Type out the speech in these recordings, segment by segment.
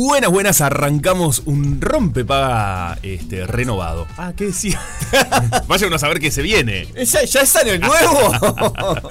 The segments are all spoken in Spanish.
Buenas, buenas, arrancamos un rompepaga este, renovado. Ah, ¿qué decía? Vaya uno a saber qué se viene. ¿Ya, ya es año nuevo?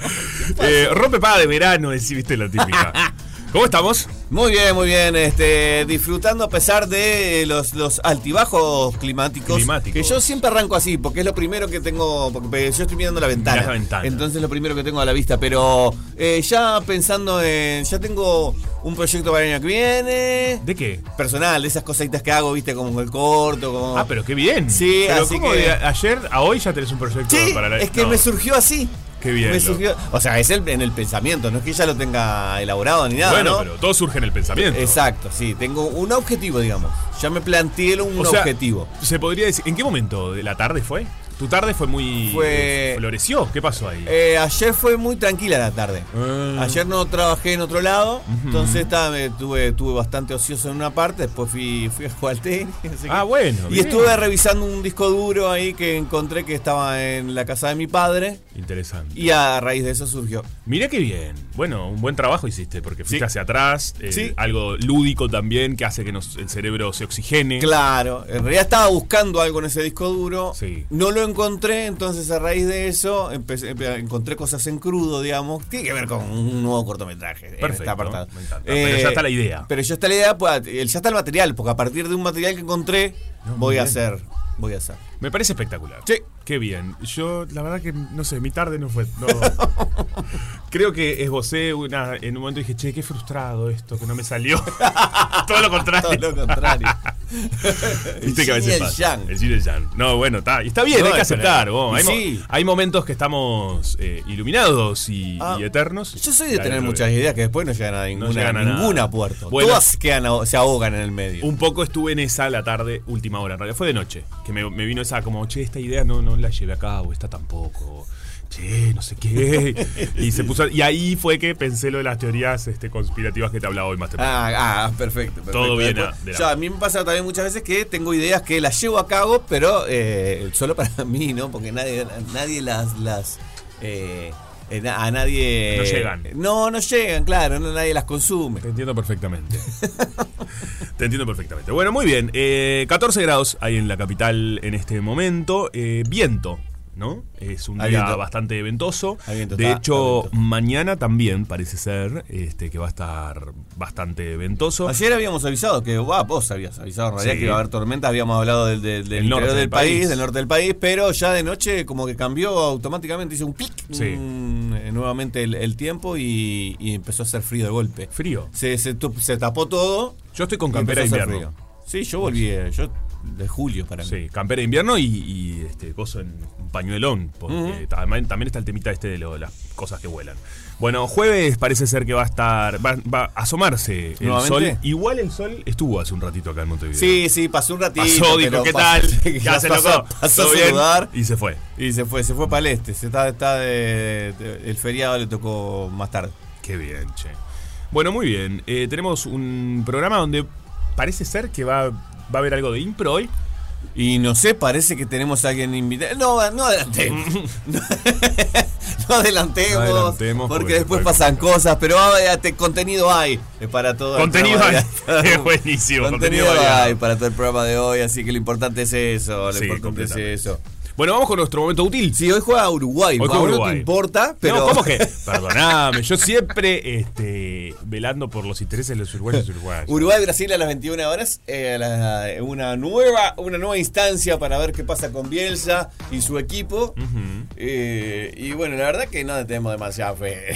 Eh, rompepaga de verano, es, viste la típica. ¿Cómo estamos? muy bien, muy bien. Este, disfrutando a pesar de los, los altibajos climáticos, Climáticos. Que yo siempre arranco así, porque es lo primero que tengo. Porque yo estoy mirando la ventana. La ventana. Entonces es lo primero que tengo a la vista. Pero eh, ya pensando en. Ya tengo un proyecto para el año que viene. ¿De qué? Personal, de esas cositas que hago, viste, como el corto, como. Ah, pero qué bien. Sí, pero así ¿cómo que- de ayer a hoy ya tenés un proyecto Sí, para la es que No. me surgió así. Qué bien, Me loco. surgió, o sea, es el- en el pensamiento, no es que ya lo tenga elaborado ni nada. Bueno, ¿no? pero todo surge en el pensamiento. Exacto, sí, tengo un objetivo, digamos. Ya me planteé un O sea, objetivo. Se podría decir. ¿En qué momento de la tarde fue? Tu tarde fue muy. Fue- eh, floreció. ¿Qué pasó ahí? Eh, ayer fue muy tranquila la tarde. Ah. Ayer no trabajé en otro lado, entonces estaba, tuve, tuve bastante ocioso en una parte, después fui, fui a jugar tenis. Ah, bueno, Y bien. estuve revisando un disco duro ahí que encontré que estaba en la casa de mi padre Interesante. y a raíz de eso surgió. Mirá qué bien. Bueno, un buen trabajo hiciste porque fuiste Sí. hacia atrás. eh, Sí. Algo lúdico también que hace que nos- el cerebro se oxigene. Claro, en realidad estaba buscando algo en ese disco duro, Sí. no lo encontré, entonces a raíz de eso empecé- empe- encontré cosas en crudo, digamos, tiene que ver con un nuevo cortometraje. Perfecto. Eh, me encanta. Pero ya está la idea. Pero ya está la idea, pues, ya está el material, porque a partir de un material que encontré, No, voy a hacer, voy a hacer. Me parece espectacular. Sí. Qué bien. Yo, la verdad que, no sé, mi tarde no fue. no. Creo que esbocé una, en un momento y dije, che, qué frustrado esto, que no me salió. Todo lo contrario. Todo lo contrario. Viste que a veces pasa. yang. El yin yang. No, bueno, está. Está bien, No, hay que aceptar. vos. Hay, mo- sí. hay momentos que estamos eh, iluminados y, Ah, y eternos. Yo soy de tener muchas ideas que después no llegan a ninguna, llegan a ninguna a puerto. Bueno. Todas quedan, se ahogan en el medio. Un poco estuve en esa la tarde, última hora. En realidad fue de noche. Que me, me vino esa como, che, esta idea no, no la llevé a cabo, esta tampoco. Che, no sé qué. y se puso. Y ahí fue que pensé lo de las teorías este, conspirativas que te hablaba hoy más temprano. Ah, ah, perfecto, perfecto. Todo bien Después, a- mí me pasa también muchas veces que tengo ideas que las llevo a cabo, pero eh, solo para mí, ¿no? Porque nadie, nadie las, las eh, a nadie No llegan. No, no llegan, claro, no, nadie las consume. Te entiendo perfectamente. Te entiendo perfectamente. Bueno, muy bien. Eh, 14 grados hay en la capital en este momento. Eh, viento. ¿No? Es un día bastante ventoso. Hay viento, de hecho, mañana también parece ser este, que va a estar bastante ventoso. Ayer habíamos avisado que, wow, vos habías avisado en realidad Sí. que iba a haber tormentas, habíamos hablado del, norte del país, país. del norte del país, pero ya de noche como que cambió automáticamente, hizo un clic Sí. eh, nuevamente el, el tiempo y, y empezó a hacer frío de golpe. Frío. Se, se, se tapó todo. Yo estoy con campera invierno. frío. Sí, yo volví, yo de julio para mí. Sí, campera de invierno y, y, este coso en un pañuelón, porque también, también está el temita este de lo- las cosas que vuelan. Bueno, jueves parece ser que va a estar, va, va a asomarse el ¿Nuevamente? sol. Igual el sol estuvo hace un ratito acá en Montevideo. Sí, sí, pasó un ratito. Pasó, dijo, ¿qué pasó- tal? Ya se pasó- loco. Pasó ¿Todo a bien? saludar Y se fue. y se fue, se fue para el este. Se está, está de- de- el feriado le tocó más tarde. Qué bien, che. Bueno, muy bien. Eh, tenemos un programa donde parece ser que va, va a haber algo de impro hoy. Y no sé, parece que tenemos a alguien invitado. No, no adelantemos. no, adelantemos. Adelantemos, porque, porque después pasan cosas. Pero ah, te- contenido hay eh, para todo el Contenido programa hay. Es buenísimo, Contenido, hay para todo el programa de hoy. Así que lo importante es eso. Lo Sí, importante es eso. Bueno, vamos con nuestro momento útil. Sí, hoy juega Uruguay. Hoy juega no Uruguay. te importa, pero. No, ¿cómo que? Perdoname, yo siempre este, velando por los intereses de los uruguayos y uruguayas. Uruguay-Brasil a las 21 horas, eh, la- una, nueva, una nueva instancia para ver qué pasa con Bielsa y su equipo. Eh, y bueno, la verdad que no tenemos demasiada fe.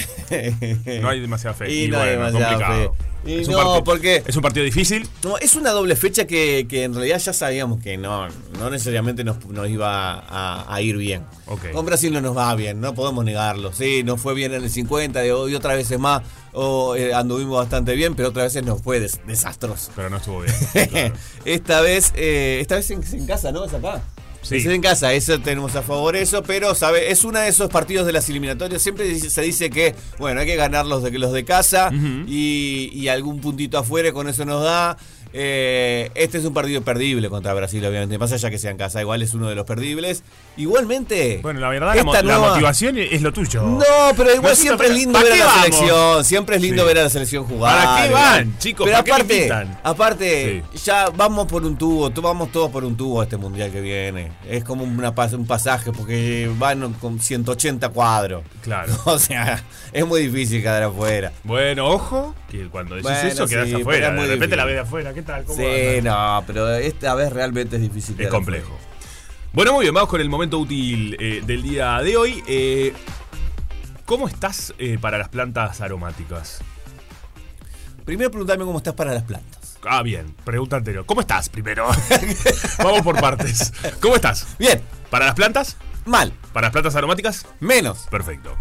No hay demasiada fe. Y Y, no hay demasiada complicado. fe. Y Es no, partido- porque- Es un partido difícil. No, es una doble fecha que, que en realidad ya sabíamos que no, no necesariamente nos, nos iba a, a ir bien. Con Brasil no nos va bien, no podemos negarlo. Sí, nos fue bien en el 50 y hoy otras veces más o, eh, anduvimos bastante bien, pero otras veces nos fue des- desastroso. Pero no estuvo bien. claro. esta vez, eh, esta vez en, en casa, ¿no? Es acá. Sí. Es en casa, eso tenemos a favor eso, pero sabe, es uno de esos partidos de las eliminatorias. Siempre se dice que, bueno, hay que ganar los de los de casa y algún puntito afuera, con eso nos da. Eh, este es un partido perdible contra Brasil, obviamente. Más allá que sea en casa, igual es uno de los perdibles. Igualmente. Bueno, la verdad, la, mo- esta la nueva- motivación es lo tuyo. No, pero igual siempre es lindo ¿para ver a qué la vamos? selección. Siempre es lindo Sí. ver a la selección jugar. ¿Para qué van, chicos? Pero ¿Para qué aparte, invitan? aparte, ya vamos por un tubo, vamos todos por un tubo a este mundial que viene. Es como una pas- un pasaje porque van con 180 cuadros. Claro. O sea, es muy difícil quedar afuera. Bueno, ojo, que cuando decís Bueno, eso sí, pero afuera. es De repente difícil. la ves de afuera. ¿Qué tal? ¿Cómo Sí, no, pero esta vez realmente es difícil. Es complejo. Bueno, muy bien, vamos con el momento útil eh, del día de hoy. Eh, ¿Cómo estás eh, para las plantas aromáticas? Primero preguntame cómo estás para las plantas. Ah, bien, pregunta anterior. ¿Cómo estás primero? vamos por partes. ¿Cómo estás? Bien, ¿Para las plantas? Mal, ¿Para las plantas aromáticas? menos. Perfecto.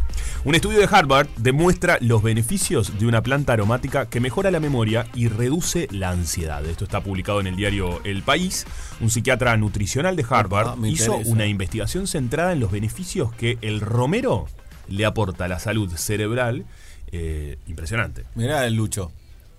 Un estudio de Harvard demuestra los beneficios de una planta aromática que mejora la memoria y reduce la ansiedad. Esto está publicado en el diario El País. Un psiquiatra nutricional de Harvard Ah, hizo una investigación centrada en los beneficios que el romero le aporta a la salud cerebral. Eh, impresionante. Mirá el Lucho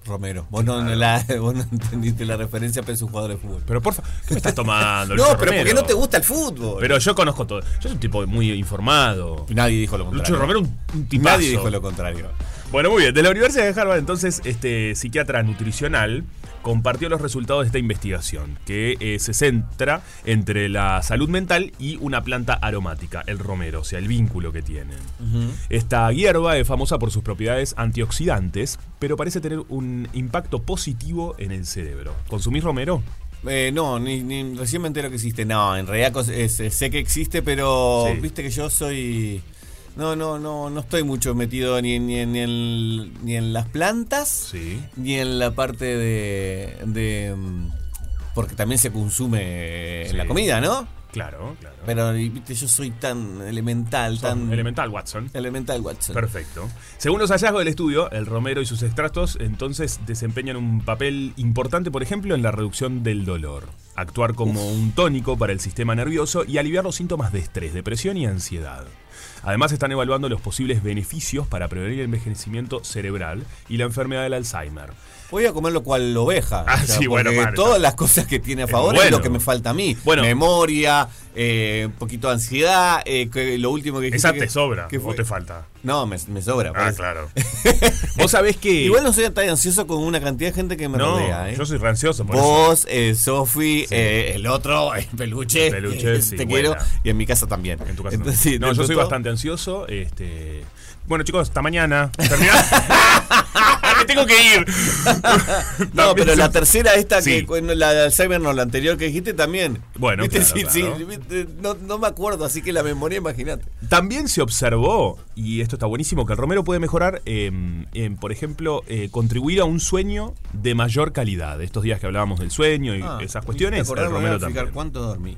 Romero. Vos no, la- vos no entendiste la referencia, pero es un jugador de fútbol. Pero porfa, ¿qué me estás tomando? no, Lucho pero ¿por Romero? no te gusta el fútbol? Pero yo conozco todo. Yo soy un tipo muy informado. Nadie dijo lo contrario. Lucho Romero un, un tipazo. Nadie dijo lo contrario. Bueno, muy bien. De la Universidad de Harvard, entonces, este psiquiatra nutricional compartió los resultados de esta investigación, que eh, se centra entre la salud mental y una planta aromática, el romero, o sea, el vínculo que tienen. Esta hierba es famosa por sus propiedades antioxidantes, pero parece tener un impacto positivo en el cerebro. ¿Consumís romero? Eh, no, ni, ni- recién me entero que existe. No, en realidad eh, sé que existe, pero Sí. viste que yo soy. No, no, no, no estoy mucho metido ni, en- ni, en, ni en, ni en las plantas, Sí. ni en la parte de. de, mm, porque también se consume Sí. la comida, ¿no? Claro, claro. Pero viste, yo soy tan elemental, tan. elemental, Watson. Elemental, Watson. Perfecto. Según los hallazgos del estudio, el romero y sus extractos entonces desempeñan un papel importante, por ejemplo, en la reducción del dolor, actuar como un tónico para el sistema nervioso y aliviar los síntomas de estrés, depresión y ansiedad. Además están evaluando los posibles beneficios para prevenir el envejecimiento cerebral y la enfermedad del Alzheimer. Voy a comerlo cual oveja. Ah, sí, bueno, porque Marta. todas las cosas que tiene a favor es bueno. lo que me falta a mí. Bueno. Memoria, eh, un poquito de ansiedad, eh, que lo último que Esa que- te sobra que o te falta. No, me, me sobra. Ah, pues. claro. Vos sabés que... Igual no soy tan ansioso con una cantidad de gente que me no, rodea. ¿eh? yo soy rancioso por eso. Vos, eh, Sofi, eh, el otro, el peluche. Peluche, eh, sí, te buena. quiero. Y en mi casa también. En tu casa Entonces, no. sí, yo soy bastante ansioso. Este, bueno, chicos, hasta mañana. Terminá- Me tengo que ir. No, pero la tercera, esta Sí. que la de Alzheimer, no, la anterior que dijiste también. Bueno, ¿Viste? claro, Sí, claro. sí, viste, no, no me acuerdo, así que la memoria, imagínate. También se observó, y esto está buenísimo, que el romero puede mejorar, eh, en, por ejemplo, eh, contribuir a un sueño de mayor calidad. Estos días que hablábamos del sueño y Ah, esas cuestiones, el a romero fijar también. cuánto dormí.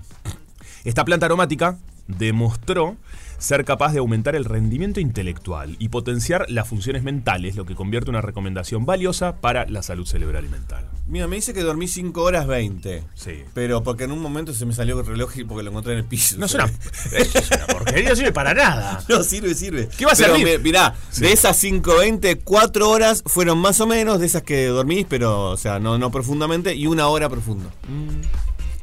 Esta planta aromática demostró ser capaz de aumentar el rendimiento intelectual y potenciar las funciones mentales, lo que convierte una recomendación valiosa para la salud cerebral y mental. Mira, me dice que dormí 5 horas 20. Sí. Pero porque en un momento se me salió el reloj y porque lo encontré en el piso. No es una, eso es una porquería, no sirve para nada. No, sirve, sirve. ¿Qué va a servir? mi- Mirá, de esas 5.20, 4 horas fueron más o menos de esas que dormís, pero, o sea, no, no profundamente, y una hora profundo.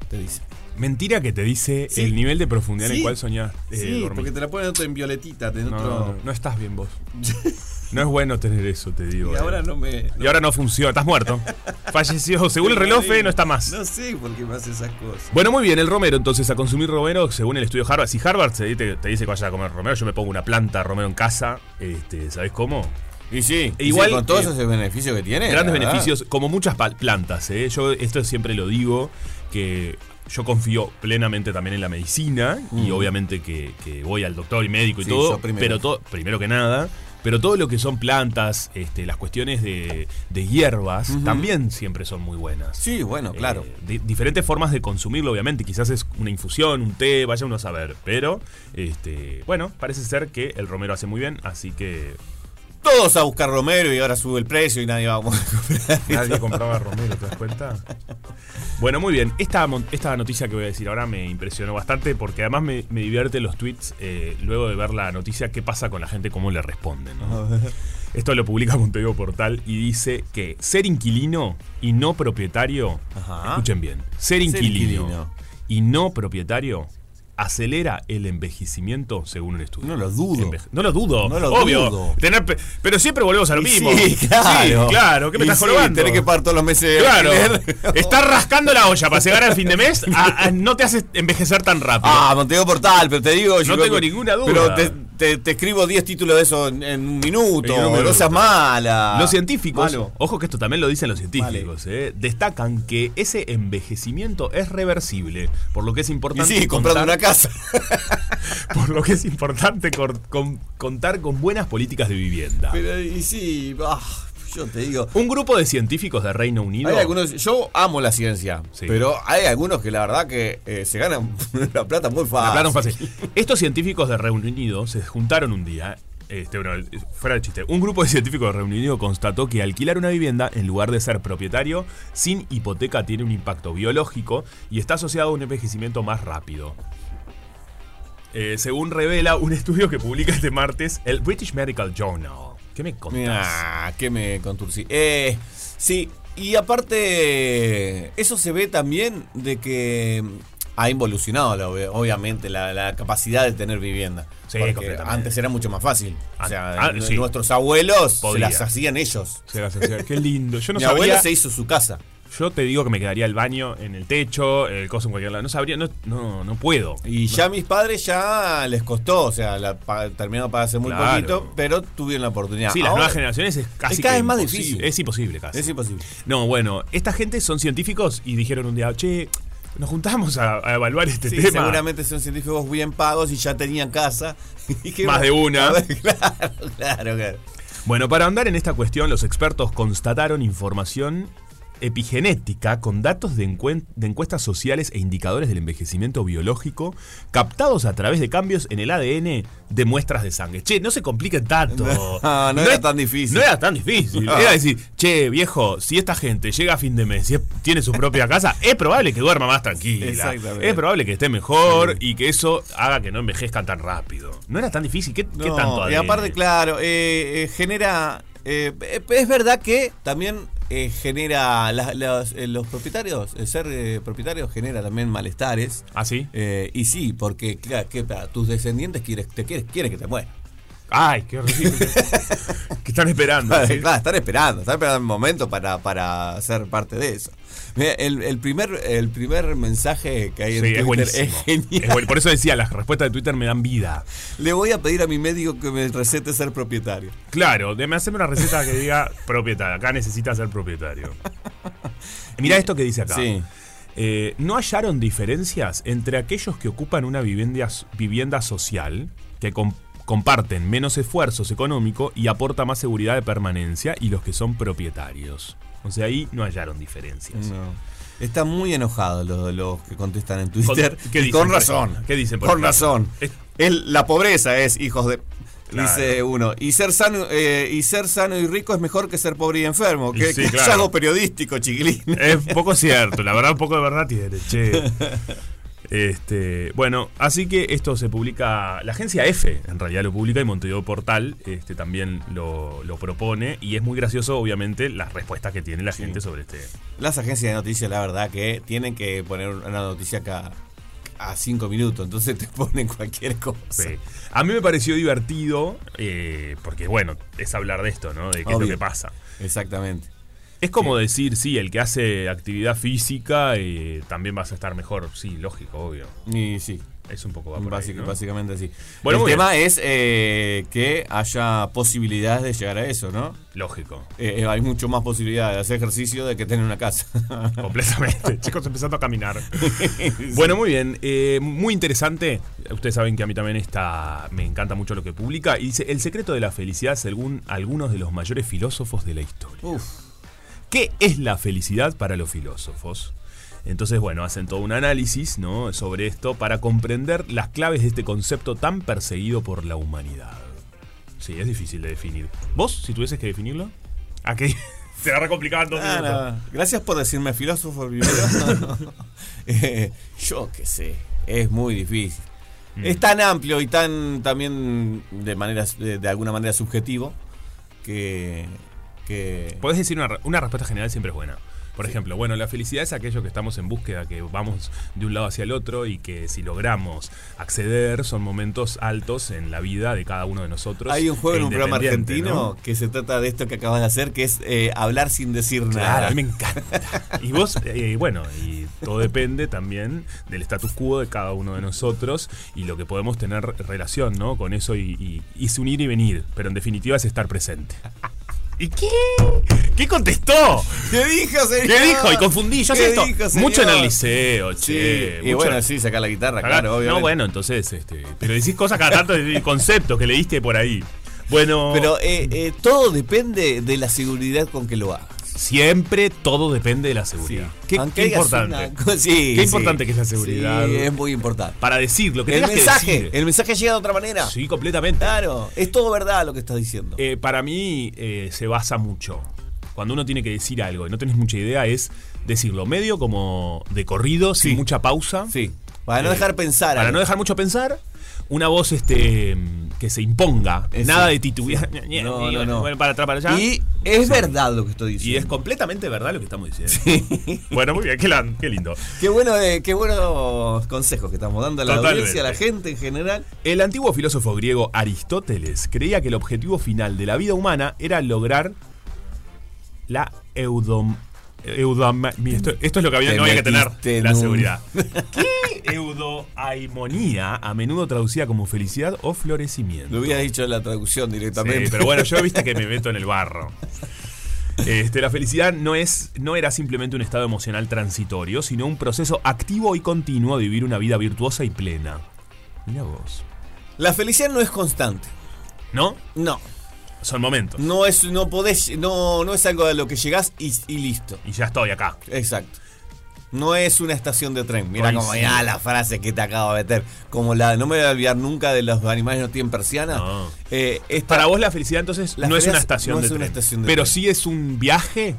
Te dice. Mentira que te dice Sí. el nivel de profundidad en Sí. el cual soñás. eh, sí, dormir. porque te la ponen otro en violetita, en No, otro... no, no estás bien vos. No es bueno tener eso, te digo. Y eh. ahora no me... Y ahora no funciona, estás muerto. Falleció, según el reloj, no está más. No sé por qué me hace esas cosas. Bueno, muy bien, el romero, entonces, a consumir romero, según el estudio Harvard. Si Harvard te, te- te dice que vayas a comer romero, yo me pongo una planta romero en casa, este, ¿sabés cómo? Y sí, E igual, igual con todos eh, esos beneficios que tiene. Grandes beneficios, como muchas plantas, ¿eh? Yo esto siempre lo digo, que yo confío plenamente también en la medicina y Mm. obviamente que, que voy al doctor y médico y Sí, todo, primero. pero todo, primero que nada, pero todo lo que son plantas, este, las cuestiones de, de hierbas, también siempre son muy buenas. Sí, bueno, claro. Eh, di- diferentes formas de consumirlo, obviamente. Quizás es una infusión, un té, vaya uno a saber. Pero, este, bueno, parece ser que el romero hace muy bien, así que Todos a buscar Romero y ahora sube el precio y nadie va a comprar. nadie compraba romero, ¿te das cuenta? Bueno, muy bien. Esta, esta noticia que voy a decir ahora me impresionó bastante porque además me, me divierte los tweets eh, luego de ver la noticia, qué pasa con la gente, cómo le responden. ¿no? Esto lo publica Montevideo Portal y dice que ser inquilino y no propietario, Ajá. escuchen bien, ser inquilino, inquilino. y no propietario acelera el envejecimiento según un estudio. No lo dudo. Enveje- no lo dudo, No lo obvio. dudo. Tener pero siempre volvemos a lo mismo. Sí, claro. Sí, claro, ¿qué me Y estás sí, jorobando? Tenés que pagar todos los meses Claro, estar rascando la olla para llegar al fin de mes a- a- no te hace envejecer tan rápido. Ah, Montego Portal, pero te digo. yo- tengo ninguna duda. Pero te, te- te escribo 10 títulos de eso en, en un minuto. Minuto. No seas mala. Los científicos, Malo. ojo que esto también lo dicen los científicos, eh, destacan que ese envejecimiento es reversible, por lo que es Y importante sí, comprando una casa. por lo que es importante con- contar con buenas políticas de vivienda. Pero, y sí, yo te digo. Un grupo de científicos de Reino Unido Hay algunos, yo amo la ciencia, Sí. pero hay algunos que la verdad que eh, se ganan la plata muy fácil. La plata. Estos científicos de Reino Unido se juntaron un día. Este, bueno, fuera de chiste. Un grupo de científicos de Reino Unido constató que alquilar una vivienda, en lugar de ser propietario, sin hipoteca tiene un impacto biológico y está asociado a un envejecimiento más rápido. Eh, según revela un estudio que publica este martes el British Medical Journal. ¿Qué me contás? Mira, que me conturcí. Eh, sí, y aparte, eso se ve también de que ha involucionado, la- obviamente, la, la capacidad de tener vivienda. Sí, Porque antes era mucho más fácil. O An- sea, ah, sí. nuestros abuelos Podía. se las hacían ellos. Se las Qué lindo. Yo no Mi abuelo se hizo su casa. Yo te digo que me quedaría el baño en el techo, el coso en cualquier lado. No sabría, no, no, no puedo. Y ya a mis padres ya les costó, o sea, la, terminaron para hace muy Claro. poquito, pero tuvieron la oportunidad. Sí, las Ahora nuevas generaciones es casi es cada vez más difícil. Es imposible casi. Es imposible. No, bueno, esta gente son científicos y dijeron un día, che, nos juntamos a, a evaluar este Sí, tema. seguramente son científicos bien pagos y ya tenían casa. Más de una. Ver, claro, claro, claro. Bueno, para andar en esta cuestión, los expertos constataron información epigenética con datos de, encuestas sociales e indicadores del envejecimiento biológico captados a través de cambios en el ADN de muestras de sangre. Che, no se compliquen tanto. No, no era tan difícil. No era tan difícil. No. Era decir, che, viejo, si esta gente llega a fin de mes y tiene su propia casa, es probable que duerma más tranquila. Exactamente. Es probable que esté mejor y que eso haga que no envejezcan tan rápido. No era tan difícil. ¿Qué, qué tanto y ADN? aparte, claro, eh, eh, genera. eh, es verdad que también eh, genera. las- eh, los propietarios, el ser eh, propietario genera también malestares. ¿Ah, sí? Eh, y sí, porque claro, que para tus descendientes quieres, te quieres, quieren que te mueras. Ay, qué horrible. ¿Qué están esperando? ¿sí? claro, están esperando, están esperando un momento para, para ser parte de eso. Mira, el, el primer, el primer mensaje que hay en Sí, Twitter es genial. Es bueno. Por eso decía, las respuestas de Twitter me dan vida. Le voy a pedir a mi médico que me recete ser propietario. Claro, déme hacerme una receta que diga propietario. Acá necesita ser propietario. Mira esto que dice acá. Sí. Eh, ¿No hallaron diferencias entre aquellos que ocupan una vivienda, vivienda social, que com- comparten menos esfuerzos económicos y aporta más seguridad de permanencia, y los que son propietarios? O sea, ahí no hallaron diferencias. No. Están muy enojados los, los que contestan en Twitter. ¿Qué Y dicen, con por razón. ¿Qué dicen, por Con ejemplo? razón. Es- El- la pobreza es hijos de. Claro. Dice uno. Y ser sano eh, y ser sano y rico es mejor que ser pobre y enfermo. Que, sí, que claro. hallazgo periodístico, chiquilín. Es poco cierto, la verdad, un poco de verdad tiene, che. Este, bueno, así que esto se publica, la agencia F en realidad lo publica y Montevideo Portal este, también lo, lo propone y es muy gracioso obviamente las respuestas que tiene la gente sobre este. Las agencias de noticias, la verdad, que tienen que poner una noticia cada a cinco minutos. Entonces te ponen cualquier cosa. Sí. A mí me pareció divertido eh, porque bueno, es hablar de esto, ¿no? De qué es lo que pasa. Exactamente. Es como decir, sí, el que hace actividad física eh, también vas a estar mejor. Sí, lógico, obvio. Y sí. Es un poco va por ahí, Básic- ¿no? Básicamente así. Bueno, el tema es eh, que haya posibilidades de llegar a eso, ¿no? Lógico. Eh, eh, hay mucho más posibilidades de hacer ejercicio de que tener una casa. Completamente. Chicos empezando a caminar. Bueno, muy bien. eh, muy interesante. Ustedes saben que a mí también está. Me encanta mucho lo que publica. Y dice: El secreto de la felicidad, según algunos de los mayores filósofos de la historia. Uf. ¿Qué es la felicidad para los filósofos? Entonces, bueno, hacen todo un análisis ¿no? sobre esto para comprender las claves de este concepto tan perseguido por la humanidad. Sí, es difícil de definir. ¿Vos, si tuvieses que definirlo? ¿A qué? Se va complicando. Ah, no. Gracias por decirme filósofo primero. Eh, yo qué sé, es muy difícil. Mm. Es tan amplio y tan también de manera de, de alguna manera subjetivo que que Podés decir una, re- una respuesta general siempre es buena. Por ejemplo, bueno, la felicidad es aquello que estamos en búsqueda, que vamos de un lado hacia el otro y que si logramos acceder son momentos altos en la vida de cada uno de nosotros. hay un juego en un programa argentino ¿no? que se trata de esto que acabas de hacer, que es eh, hablar sin decir Claro, nada. a mí me encanta. Y vos, eh, bueno, y todo depende también del status quo de cada uno de nosotros y lo que podemos tener relación, ¿no? Con eso y, y, y es y venir, pero en definitiva es estar presente. ¿Y qué? ¿Qué contestó? ¿Qué dijo, señor? ¿Qué dijo? Y confundí. Yo ¿Qué sé esto dijo, señor? mucho en el liceo, Sí, che. y mucho- bueno, sí, sacar la guitarra, Acá- claro, obviamente. No, bueno, entonces, este. Pero decís cosas cada tanto de conceptos que leíste por ahí. Bueno. Pero eh, eh, todo depende de la seguridad con que lo hagas. Siempre todo depende de la seguridad. Qué, importante. una sí, Qué sí. importante que es la seguridad. Sí, es muy importante. Para decir lo que El tengas que mensaje, decir. el mensaje llega de otra manera. Sí, completamente. Claro, es todo verdad lo que estás diciendo. Eh, para mí eh, se basa mucho. Cuando uno tiene que decir algo y no tenés mucha idea, es decirlo medio como de corrido, sin mucha pausa. sí, para no Eh, dejar pensar. Para algo. no dejar mucho pensar, una voz este que se imponga, Eh, nada de titubear, No, no, no. bueno, para atrás, para allá. Y es verdad lo que estoy Y diciendo. es completamente verdad lo que estamos diciendo. Bueno, muy bien, qué, lindo. Qué bueno, eh, qué buenos consejos que estamos dando a la Totalmente. audiencia, a la gente en general. El antiguo filósofo griego Aristóteles creía que el objetivo final de la vida humana era lograr la eudom... esto, esto es lo que había, no había que tener, en la un- seguridad. ¿Qué eudoaimonía, a menudo traducida como felicidad o florecimiento? Lo hubiera dicho en la traducción directamente. Sí, pero bueno, yo viste que me meto en el barro. Este, la felicidad no, es, no era simplemente un estado emocional transitorio, sino un proceso activo y continuo de vivir una vida virtuosa y plena. Mira vos. La felicidad no es constante. ¿No? No. Son momentos. No es, no podés, no, no es algo a lo que llegás y, y listo. Y ya estoy acá. Exacto. No es una estación de tren. Mira como ya la frase que te acabo de meter. Como la, no me voy a olvidar nunca de los animales no tienen persiana. No. Eh, esta- Para vos la felicidad entonces La no es una estación, no de, es una tren, estación de Pero tren. sí es un viaje.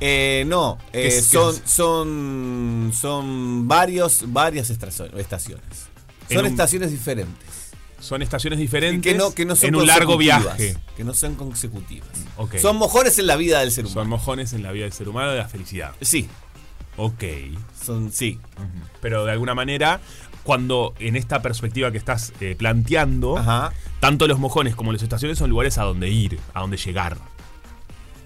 eh, no, eh, ¿Qué es- qué son, son, son varios, varias estaciones. En Son un- estaciones diferentes. Son estaciones diferentes Que no, que no son en un largo viaje. Que no son consecutivas. Ok. Son mojones en la vida del ser Son humano. mojones en la vida del ser humano de la felicidad. Sí, Ok. son, sí. Pero de alguna manera cuando en esta perspectiva que estás eh, planteando, Ajá. tanto los mojones como las estaciones son lugares a donde ir, a donde llegar.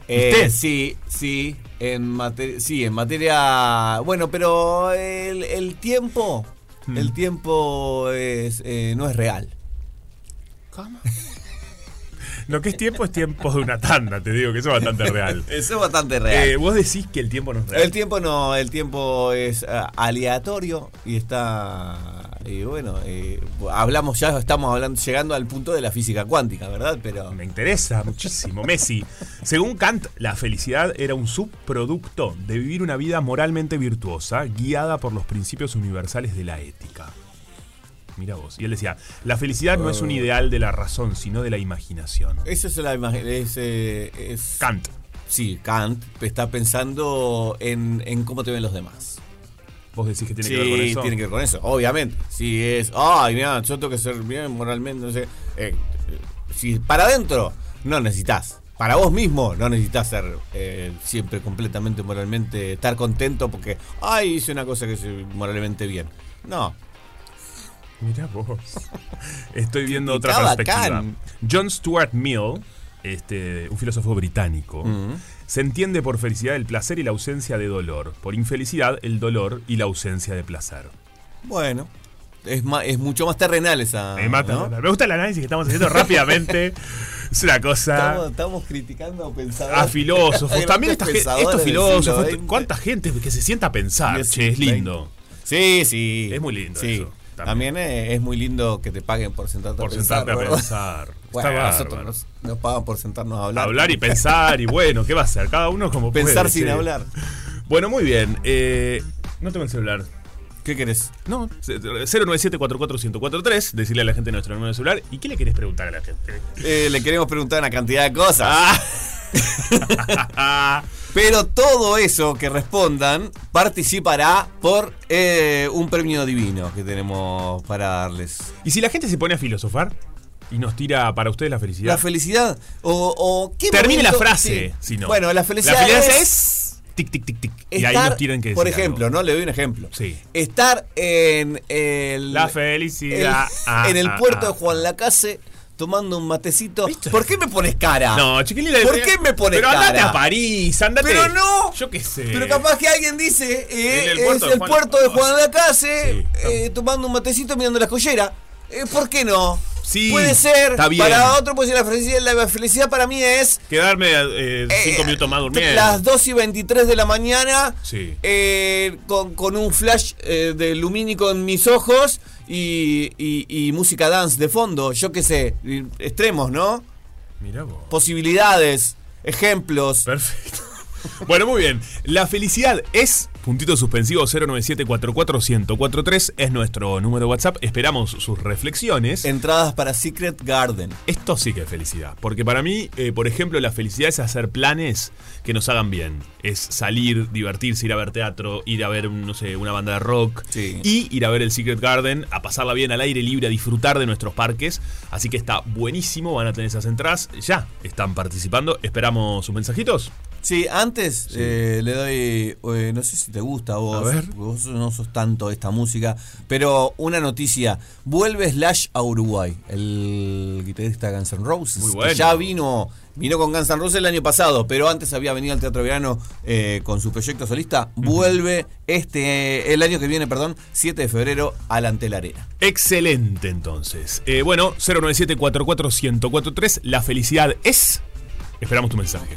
Eh, ¿Usted? sí, sí. En materia. Sí, en materia. Bueno, pero el, el tiempo. Hmm. El tiempo es, eh, no es real. Lo que es tiempo es tiempo de una tanda, te digo que eso es bastante real. Eso es bastante real. Eh, vos decís que el tiempo no es real. El tiempo no, el tiempo es ah, aleatorio y está. Y bueno, eh, hablamos ya, estamos hablando, llegando al punto de la física cuántica, ¿verdad? Pero. Me interesa muchísimo. Messi. Según Kant, la felicidad era un subproducto de vivir una vida moralmente virtuosa, guiada por los principios universales de la ética. Mira vos. Y él decía, la felicidad no es un ideal de la razón, sino de la imaginación. Eso es la imagen. Es, eh, es- Kant. Sí, Kant está pensando en, en cómo te ven los demás. Vos decís que tiene sí, que ver con eso. tiene que ver con eso, obviamente. Si es, ay, mira, yo tengo que ser bien moralmente, no sé. eh, si para adentro no necesitas. Para vos mismo no necesitas ser eh, siempre completamente moralmente, estar contento porque, ay, hice una cosa que es moralmente bien. No, Mira vos. Estoy viendo otra perspectiva. bacán. John Stuart Mill, este, un filósofo británico, se entiende por felicidad el placer y la ausencia de dolor, por infelicidad el dolor y la ausencia de placer. bueno, es, ma- es mucho más terrenal esa. Me mata. ¿no? Me gusta el análisis que estamos haciendo rápidamente. Es una cosa. Estamos, estamos criticando a pensadores. A filósofos. También esta, gente- pensadores estos del filósofos. ¿Cuánta gente que se sienta a pensar? Che, es lindo. Sí, sí. Es muy lindo Sí. eso, También, también. es muy lindo que te paguen por sentarte Por a pensar. sentarte a pensar. Bueno, Está nosotros nos, nos pagan por sentarnos a hablar. Hablar y pensar, y bueno, ¿qué va a hacer? Cada uno como puede, Pensar sin hablar. Bueno, muy bien. Eh, no tengo el celular. ¿Qué querés? No, 097-44143, decirle a la gente nuestro número de celular. ¿Y qué le querés preguntar a la gente? Eh, le queremos preguntar una cantidad de cosas. Ah. Pero todo eso que respondan participará por eh, un premio divino que tenemos para darles. ¿Y si la gente se pone a filosofar y nos tira para ustedes la felicidad? La felicidad. O, o ¿qué Termine la frase, sí. si no. Bueno, la felicidad, La felicidad es, es... Tic, tic, tic, tic. y ahí nos tiran que decir Por ejemplo, algo. ¿no? Le doy un ejemplo. Sí. Estar en el. La el- felicidad. Ah, en el ah, puerto ah. de Juan Lacase tomando un matecito. ¿Por qué me pones cara? No, chiquilina. ¿Por qué me pones Pero andate cara? a París, andate. Pero no. Yo qué sé. Pero capaz que alguien dice, eh, el es puerto de el Juan- puerto de Juan Lacase, Sí, eh, tomando un matecito mirando la escollera. Eh, ¿Por qué no? Sí, Puede ser. está bien. Para otro, pues la felicidad, la felicidad para mí es Quedarme eh, cinco eh, minutos más durmiendo. Las 2 y 23 de la mañana, Sí. eh, con, con un flash eh, de lumínico en mis ojos y, y- y música dance de fondo. Yo qué sé, extremos, ¿no? Mirá vos. Posibilidades, ejemplos. Perfecto. Bueno, muy bien. La felicidad es, puntito suspensivo 097-44-1043, es nuestro número de WhatsApp. Esperamos sus reflexiones. Entradas para Secret Garden. Esto sí que es felicidad. Porque para mí, eh, por ejemplo, la felicidad es hacer planes que nos hagan bien. Es salir, divertirse, ir a ver teatro, ir a ver, no sé, una banda de rock. Sí. Y ir a ver el Secret Garden, a pasarla bien al aire libre, a disfrutar de nuestros parques. Así que está buenísimo. Van a tener esas entradas. Ya están participando. Esperamos sus mensajitos. Sí, antes eh, le doy, eh, no sé si te gusta a vos, A ver. porque vos no sos tanto de esta música, pero una noticia, vuelve Slash a Uruguay, el guitarrista Guns N' Roses, Muy que bueno. ya vino, vino con Guns N' Roses el año pasado, pero antes había venido al Teatro Verano eh, con su proyecto solista, vuelve este, el año que viene, perdón, 7 de febrero a la Antel Arena. Excelente, entonces. Bueno, 097-44-1043. La felicidad es. Esperamos tu mensaje.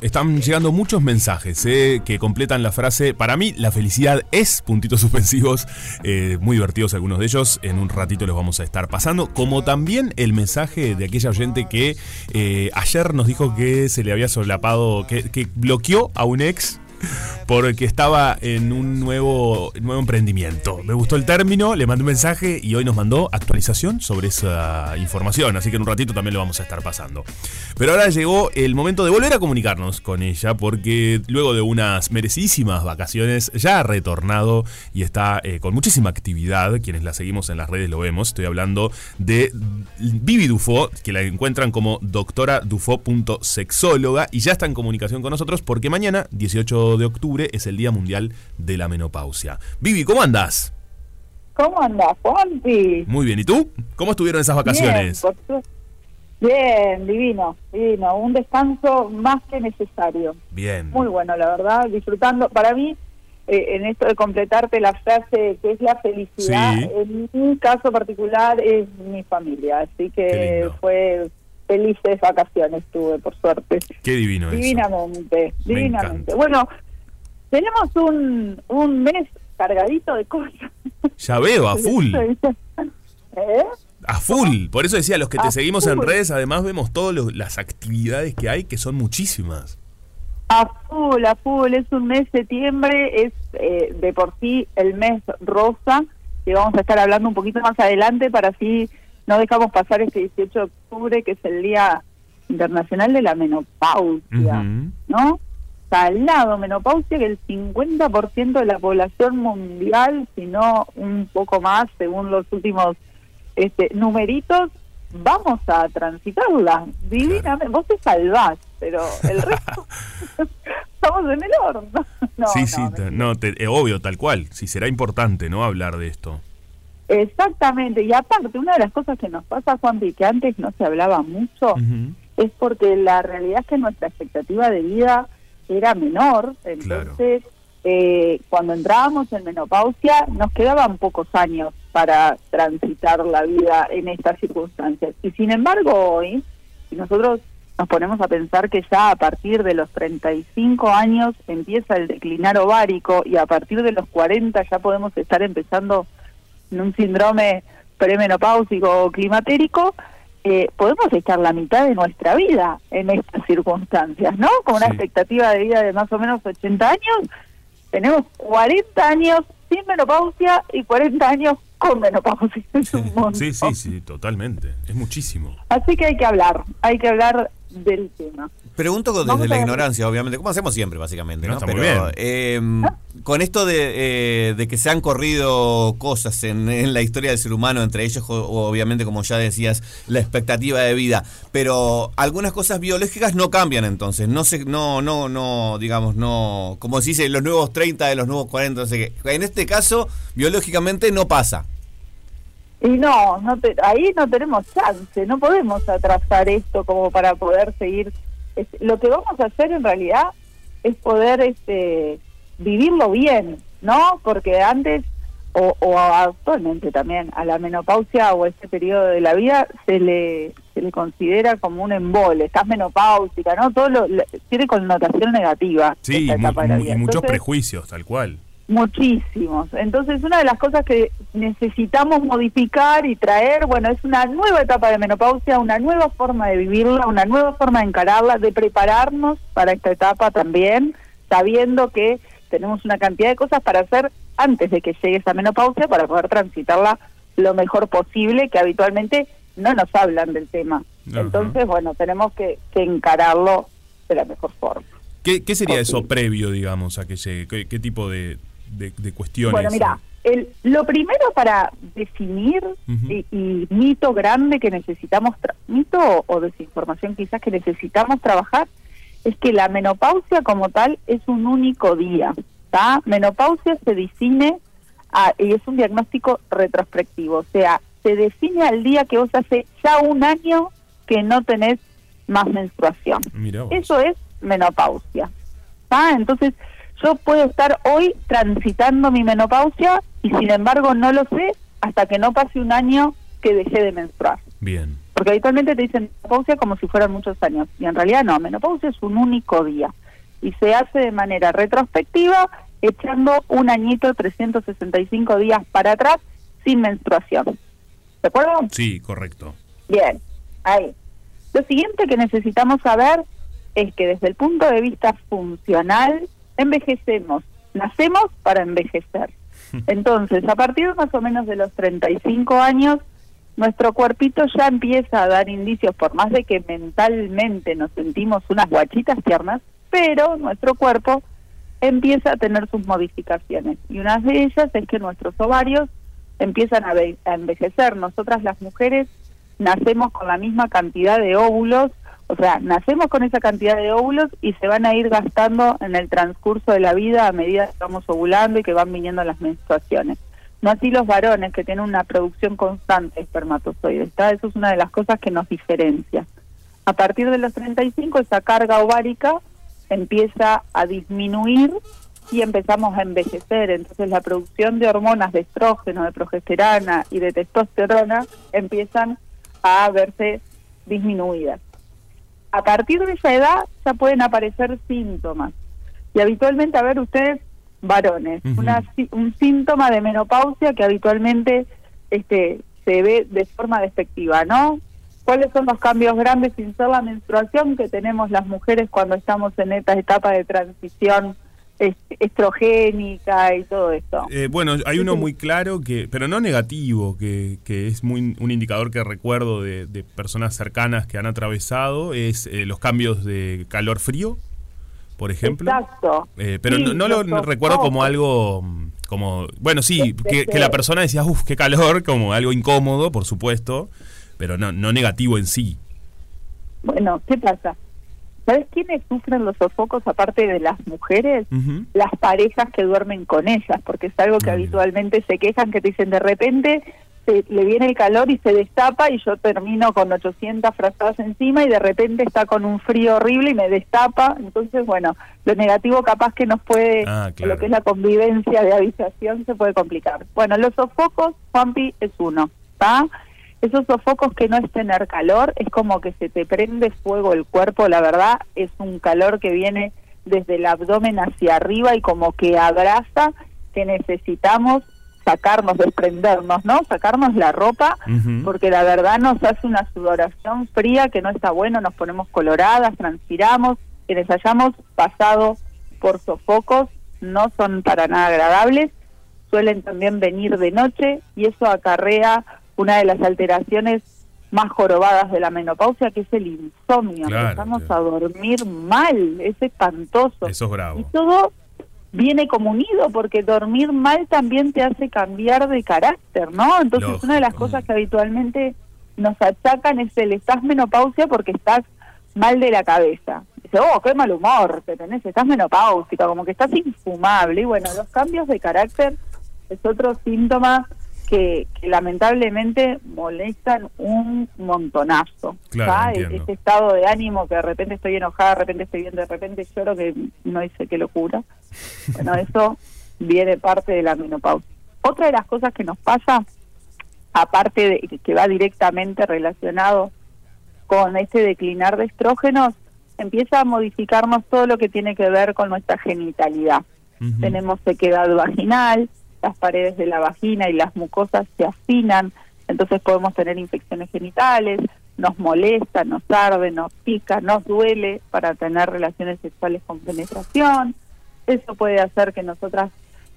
Están llegando muchos mensajes eh, que completan la frase. Para mí, la felicidad es puntitos suspensivos. eh, muy divertidos algunos de ellos. En un ratito los vamos a estar pasando. Como también el mensaje de aquella oyente que eh, ayer nos dijo que se le había solapado, que, que bloqueó a un ex porque estaba en un nuevo, nuevo emprendimiento. Me gustó el término, le mandé un mensaje y hoy nos mandó actualización sobre esa información, así que en un ratito también lo vamos a estar pasando. Pero ahora llegó el momento de volver a comunicarnos con ella, porque luego de unas merecidísimas vacaciones ya ha retornado y está eh, con muchísima actividad. Quienes la seguimos en las redes lo vemos. Estoy hablando de Vivi Dufo, que la encuentran como doctoradufo.sexóloga y ya está en comunicación con nosotros porque mañana, 18 de octubre, es el Día Mundial de la Menopausia. Vivi, ¿cómo andas? ¿Cómo andás, Juanpi? Muy bien, ¿y tú? ¿Cómo estuvieron esas vacaciones? Bien, por su- Bien, divino, divino. Un descanso más que necesario. Bien. Muy bueno, la verdad, disfrutando. Para mí, eh, en esto de completarte la frase que es la felicidad, Sí. en mi caso particular es mi familia. Así que fue felices vacaciones tuve, por suerte. Qué divino eso. Divinamente, Me divinamente. Bueno, tenemos un, un mes cargadito de cosas. Ya veo, a full. ¿Eh? A full. Por eso decía, los que te A seguimos en redes, además vemos todas las actividades que hay, que son muchísimas. A full, a full, es un mes septiembre, es eh, de por sí el mes rosa, que vamos a estar hablando un poquito más adelante para así no dejamos pasar este 18 de octubre, que es el Día Internacional de la Menopausia. ¿no? Salado, menopausia, que el 50% de la población mundial, si no un poco más, según los últimos este, numeritos, vamos a transitarla divinamente. Vos te salvás, pero el resto estamos en el horno. No, sí, no, sí, no, te- eh, obvio, tal cual. Sí, será importante, ¿no? Hablar de esto. Exactamente, y aparte, una de las cosas que nos pasa, Juanpi, que antes no se hablaba mucho, es porque la realidad es que nuestra expectativa de vida era menor, entonces eh, cuando entrábamos en menopausia nos quedaban pocos años para transitar la vida en estas circunstancias. Y sin embargo hoy, si nosotros nos ponemos a pensar que ya a partir de los 35 años empieza el declinar ovárico y a partir de los 40 ya podemos estar empezando en un síndrome premenopáusico o climatérico, eh, podemos estar la mitad de nuestra vida en estas circunstancias, ¿no? Con una Sí. expectativa de vida de más o menos 80 años, tenemos 40 años sin menopausia y 40 años con menopausia. Es un montón. Sí, sí, sí, totalmente. Es muchísimo. Así que hay que hablar, hay que hablar del tema. Pregunto Vamos desde la ignorancia, obviamente, como hacemos siempre, básicamente. No, ¿no? está muy Pero, bien. eh, con esto de, eh, de que se han corrido cosas en, en la historia del ser humano, entre ellos, obviamente, como ya decías, la expectativa de vida, pero algunas cosas biológicas no cambian entonces. No se, no, no, no, digamos, no, como se dice, los nuevos 30 de los nuevos 40, no sé qué. En este caso, biológicamente no pasa. Y no, no te- ahí no tenemos chance, no podemos atrasar esto como para poder seguir. Es- lo que vamos a hacer en realidad es poder este, vivirlo bien, ¿no? Porque antes, o, o actualmente también, a la menopausia o ese periodo de la vida se le, se le considera como un embole, estás menopáusica, ¿no? Todo lo, tiene connotación negativa. Sí, mu- y muchos Entonces, prejuicios, tal cual. Muchísimos. Entonces, una de las cosas que necesitamos modificar y traer, bueno, es una nueva etapa de menopausia, una nueva forma de vivirla, una nueva forma de encararla, de prepararnos para esta etapa también, sabiendo que tenemos una cantidad de cosas para hacer antes de que llegue esa menopausia para poder transitarla lo mejor posible, que habitualmente no nos hablan del tema. Ajá. Entonces, bueno, tenemos que, que encararlo de la mejor forma. ¿Qué, qué sería eso previo, digamos, a que llegue? ¿Qué, qué tipo de, de- de cuestiones? Bueno, mira, el, lo primero para definir y, y mito grande que necesitamos, mito o, o desinformación quizás que necesitamos trabajar, es que la menopausia como tal es un único día. ¿tá? Menopausia se define a- y es un diagnóstico retrospectivo, o sea, se define al día que vos hace ya un año que no tenés más menstruación. Eso es menopausia. ¿tá? Entonces, yo puedo estar hoy transitando mi menopausia y sin embargo no lo sé hasta que no pase un año que dejé de menstruar. Bien. Porque habitualmente te dicen menopausia como si fueran muchos años. Y en realidad no, menopausia es un único día. Y se hace de manera retrospectiva, echando un añito, 365 días para atrás, sin menstruación. ¿De acuerdo? Sí, correcto. Bien, ahí. Lo siguiente que necesitamos saber es que desde el punto de vista funcional, envejecemos, nacemos para envejecer. Entonces, a partir más o menos de los 35 años, nuestro cuerpito ya empieza a dar indicios, por más de que mentalmente nos sentimos unas guachitas tiernas, pero nuestro cuerpo empieza a tener sus modificaciones. Y una de ellas es que nuestros ovarios empiezan a envejecer. Nosotras las mujeres nacemos con la misma cantidad de óvulos, o sea, nacemos con esa cantidad de óvulos y se van a ir gastando en el transcurso de la vida a medida que vamos ovulando y que van viniendo las menstruaciones. No así los varones que tienen una producción constante de espermatozoides. ¿está? Eso es una de las cosas que nos diferencia. A partir de los 35 esa carga ovárica empieza a disminuir y empezamos a envejecer. Entonces la producción de hormonas de estrógeno, de progesterona y de testosterona empiezan a verse disminuidas. A partir de esa edad ya pueden aparecer síntomas. Y habitualmente, a ver ustedes, varones, una un síntoma de menopausia que habitualmente este se ve de forma despectiva, ¿no? ¿Cuáles son los cambios grandes sin ser la menstruación que tenemos las mujeres cuando estamos en esta etapa de transición estrogénica y todo esto? Eh, bueno, hay uno muy claro, que pero no negativo, que, que es muy un indicador que recuerdo de, de personas cercanas que han atravesado, es eh, los cambios de calor-frío, por ejemplo. Exacto. Eh, pero Sí, no, no lo recuerdo como algo como bueno sí que la persona decía uff qué calor como algo incómodo por supuesto pero no no negativo en sí Bueno, ¿qué pasa? ¿Sabes quiénes sufren los sofocos aparte de las mujeres? Las parejas que duermen con ellas, porque es algo que habitualmente se quejan, que te dicen de repente se, le viene el calor y se destapa y yo termino con 800 frazadas encima y de repente está con un frío horrible y me destapa. Entonces, bueno, lo negativo capaz que nos puede, Ah, claro. lo que es la convivencia de habitación se puede complicar. Bueno, los sofocos, Juanpi, es uno, ¿está? Esos sofocos que no es tener calor, es como que se te prende fuego el cuerpo, la verdad, es un calor que viene desde el abdomen hacia arriba y como que abraza que necesitamos sacarnos, desprendernos, ¿no? Sacarnos la ropa, porque la verdad nos hace una sudoración fría que no está bueno, nos ponemos coloradas, transpiramos, quienes hayamos pasado por sofocos no son para nada agradables, suelen también venir de noche y eso acarrea una de las alteraciones más jorobadas de la menopausia, que es el insomnio. Claro, Empezamos claro. a dormir mal, es espantoso. eso es bravo Y todo viene como unido, porque dormir mal también te hace cambiar de carácter, ¿no? Entonces, Lógico. una de las cosas que habitualmente nos achacan es el estás menopausia porque estás mal de la cabeza. Dice, oh, qué mal humor que tenés, estás menopáusica, como que estás infumable. Y bueno, los cambios de carácter es otro síntoma que, que lamentablemente molestan un montonazo. Claro. Ese estado de ánimo que de repente estoy enojada, de repente estoy bien, de repente lloro, que no dice qué locura. Bueno, eso viene parte de la menopausia. Otra de las cosas que nos pasa, aparte de que va directamente relacionado con este declinar de estrógenos, empieza a modificarnos todo lo que tiene que ver con nuestra genitalidad. Tenemos sequedad vaginal, las paredes de la vagina y las mucosas se afinan, entonces podemos tener infecciones genitales, nos molesta, nos arde, nos pica, nos duele para tener relaciones sexuales con penetración. Eso puede hacer que nosotras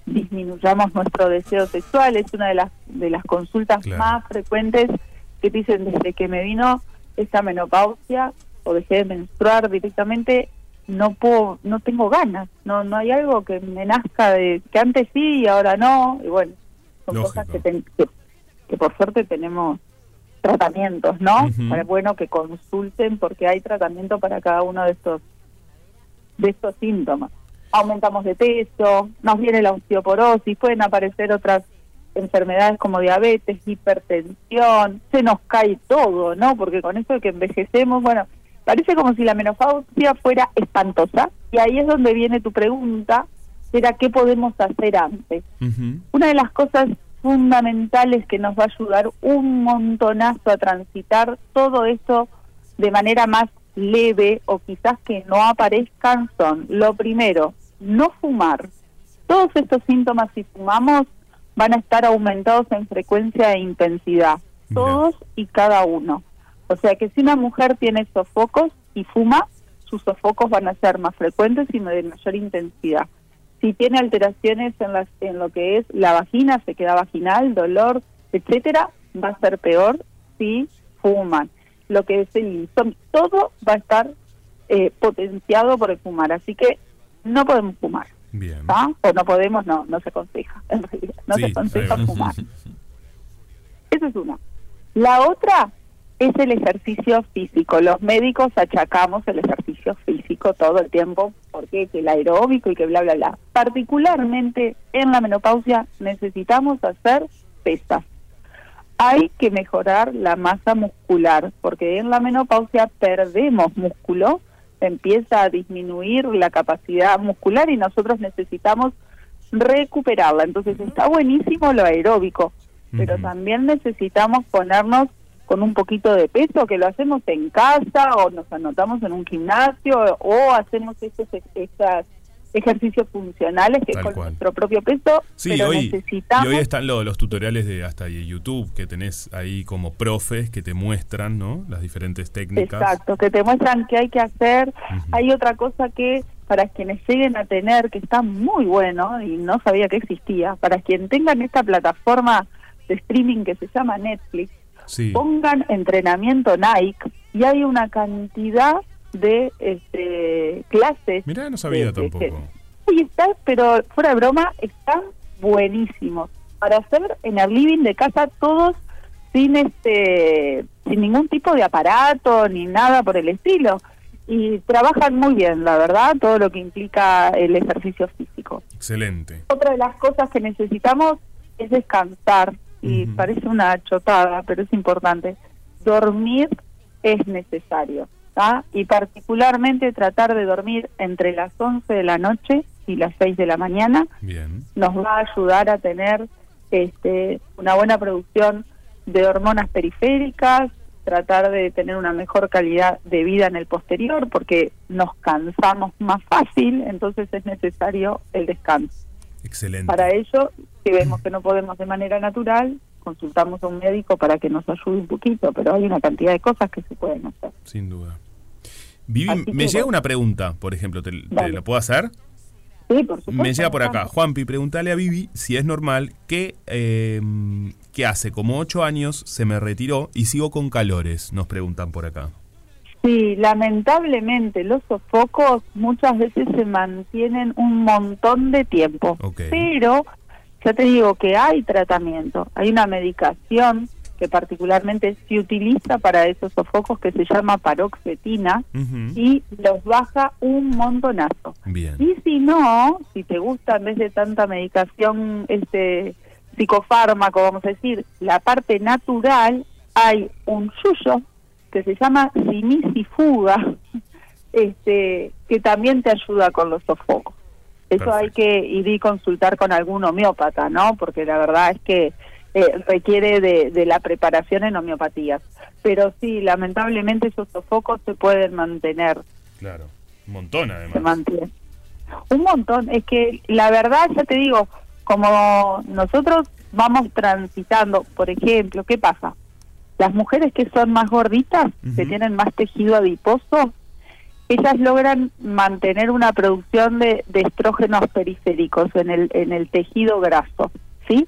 disminuyamos nuestro deseo sexual. Es una de las, de las consultas Claro. más frecuentes que dicen desde que me vino esta menopausia o dejé de menstruar directamente no puedo no tengo ganas no no hay algo que me nazca de que antes sí y ahora no y bueno son Lógico. cosas que, ten- que, que por suerte tenemos tratamientos no Ujú. Para- bueno que consulten porque hay tratamiento para cada uno de estos de estos síntomas aumentamos de peso nos viene la osteoporosis pueden aparecer otras enfermedades como diabetes, hipertensión, se nos cae todo, ¿no? Porque con eso de que envejecemos, bueno, parece como si la menopausia fuera espantosa. Y ahí es donde viene tu pregunta, era qué podemos hacer antes. Una de las cosas fundamentales que nos va a ayudar un montonazo a transitar todo esto de manera más leve o quizás que no aparezcan son, lo primero, no fumar. Todos estos síntomas si fumamos van a estar aumentados en frecuencia e intensidad, Mira. todos y cada uno. O sea que si una mujer tiene sofocos y fuma, sus sofocos van a ser más frecuentes y de mayor intensidad. Si tiene alteraciones en, las, en lo que es la vagina, se queda vaginal, dolor, etcétera, va a ser peor si fuman. Lo que es el insomnio, todo va a estar eh, potenciado por el fumar, así que no podemos fumar. Bien. ¿ah? O no podemos, no, no se aconseja, en realidad, no Sí, se aconseja fumar. Esa es una. La otra es el ejercicio físico. Los médicos achacamos el ejercicio físico todo el tiempo, porque que el aeróbico y que bla, bla, bla. Particularmente en la menopausia necesitamos hacer pesas. Hay que mejorar la masa muscular, porque en la menopausia perdemos músculo, empieza a disminuir la capacidad muscular y nosotros necesitamos recuperarla. Entonces está buenísimo lo aeróbico, pero también necesitamos ponernos con un poquito de peso, que lo hacemos en casa o nos anotamos en un gimnasio o hacemos esos, esos ejercicios funcionales que Tal con cual. nuestro propio peso, Sí, pero hoy, y necesitamos... hoy están lo- los tutoriales de hasta de YouTube que tenés ahí como profes que te muestran, ¿no? Las diferentes técnicas. Exacto, que te muestran qué hay que hacer. Hay otra cosa que para quienes lleguen a tener, que está muy bueno y no sabía que existía, para quien tengan esta plataforma de streaming que se llama Netflix, Sí. pongan entrenamiento Nike y hay una cantidad de este, clases. Mirá, no sabía de- de- tampoco. Está, pero fuera de broma, están buenísimos. Para hacer en el living de casa todos sin este sin ningún tipo de aparato ni nada por el estilo. Y trabajan muy bien, la verdad, todo lo que implica el ejercicio físico. Excelente. Otra de las cosas que necesitamos es descansar. Y parece una chotada, pero es importante. Dormir es necesario. ¿tá? Y particularmente tratar de dormir entre las 11 de la noche y las 6 de la mañana Bien. nos va a ayudar a tener este, una buena producción de hormonas periféricas, tratar de tener una mejor calidad de vida en el posterior, porque nos cansamos más fácil, entonces es necesario el descanso. Excelente. Para ello, si vemos que no podemos de manera natural, consultamos a un médico para que nos ayude un poquito, pero hay una cantidad de cosas que se pueden hacer. Sin duda. Vivi, que me llega una pregunta, por ejemplo, ¿te, te la puedo hacer? Sí, por supuesto. Me llega por acá. Juanpi, pregúntale a Vivi si es normal que, eh, que hace como ocho años se me retiró y sigo con calores, nos preguntan por acá. Sí, lamentablemente los sofocos muchas veces se mantienen un montón de tiempo, pero ya te digo que hay tratamiento, hay una medicación que particularmente se utiliza para esos sofocos que se llama paroxetina y los baja un montonazo. Bien. Y si no, si te gusta en vez de tanta medicación, este psicofármaco, vamos a decir, la parte natural, hay un yuyo que se llama simisifuga, este, que también te ayuda con los sofocos. Eso hay que ir y consultar con algún homeópata, ¿no? Porque la verdad es que eh, requiere de, de la preparación en homeopatías. Pero sí, lamentablemente esos sofocos se pueden mantener Claro. Un montón se además. mantiene. Un montón. Es que la verdad, ya te digo, como nosotros vamos transitando, por ejemplo, ¿qué pasa? Las mujeres que son más gorditas, que tienen más tejido adiposo, ellas logran mantener una producción de, de estrógenos periféricos en el, en el tejido graso, ¿sí?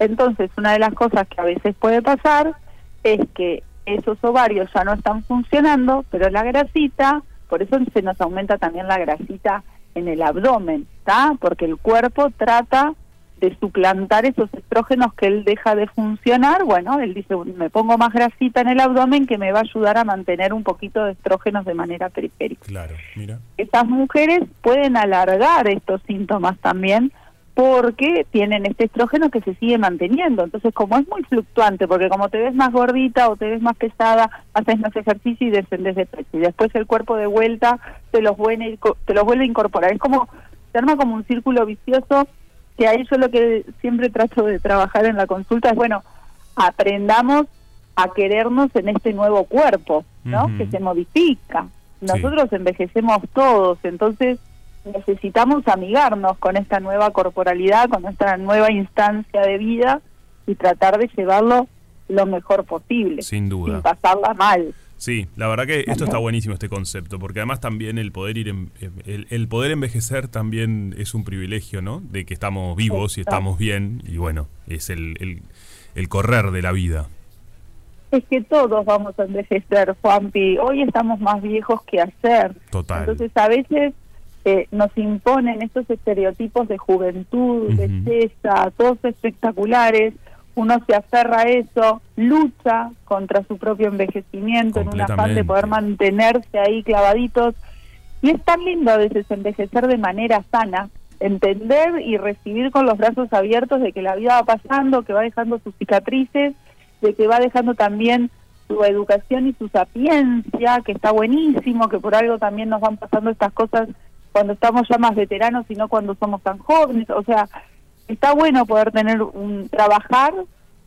Entonces, una de las cosas que a veces puede pasar es que esos ovarios ya no están funcionando, pero la grasita, por eso se nos aumenta también la grasita en el abdomen, ¿está? Porque el cuerpo trata de suplantar esos estrógenos que él deja de funcionar, bueno, él dice, me pongo más grasita en el abdomen que me va a ayudar a mantener un poquito de estrógenos de manera periférica. Claro, mira. Estas mujeres pueden alargar estos síntomas también porque tienen este estrógeno que se sigue manteniendo. Entonces, como es muy fluctuante, porque como te ves más gordita o te ves más pesada, haces más ejercicio y descendes de peso. Y después el cuerpo de vuelta te los vuelve, te los vuelve a incorporar. Es como, se arma como un círculo vicioso que ahí yo lo que siempre trato de trabajar en la consulta es, bueno, aprendamos a querernos en este nuevo cuerpo, ¿no? Que se modifica. Sí. Nosotros envejecemos todos, entonces necesitamos amigarnos con esta nueva corporalidad, con esta nueva instancia de vida y tratar de llevarlo lo mejor posible, Sin duda. sin pasarla mal. Sí, la verdad que esto está buenísimo este concepto, porque además también el poder ir en- el, el poder envejecer también es un privilegio, ¿no? De que estamos vivos y estamos bien y bueno, es el, el, el correr de la vida. Es que todos vamos a envejecer, Juanpi. Hoy estamos más viejos que ayer. Total. Entonces, a veces eh, nos imponen estos estereotipos de juventud, Ujú. belleza, todos espectaculares. Uno se aferra a eso, lucha contra su propio envejecimiento en un afán de poder mantenerse ahí clavaditos. Y es tan lindo a veces envejecer de manera sana, entender y recibir con los brazos abiertos de que la vida va pasando, que va dejando sus cicatrices, de que va dejando también su educación y su sapiencia, que está buenísimo, que por algo también nos van pasando estas cosas cuando estamos ya más veteranos y no cuando somos tan jóvenes. O sea, está bueno poder tener un trabajar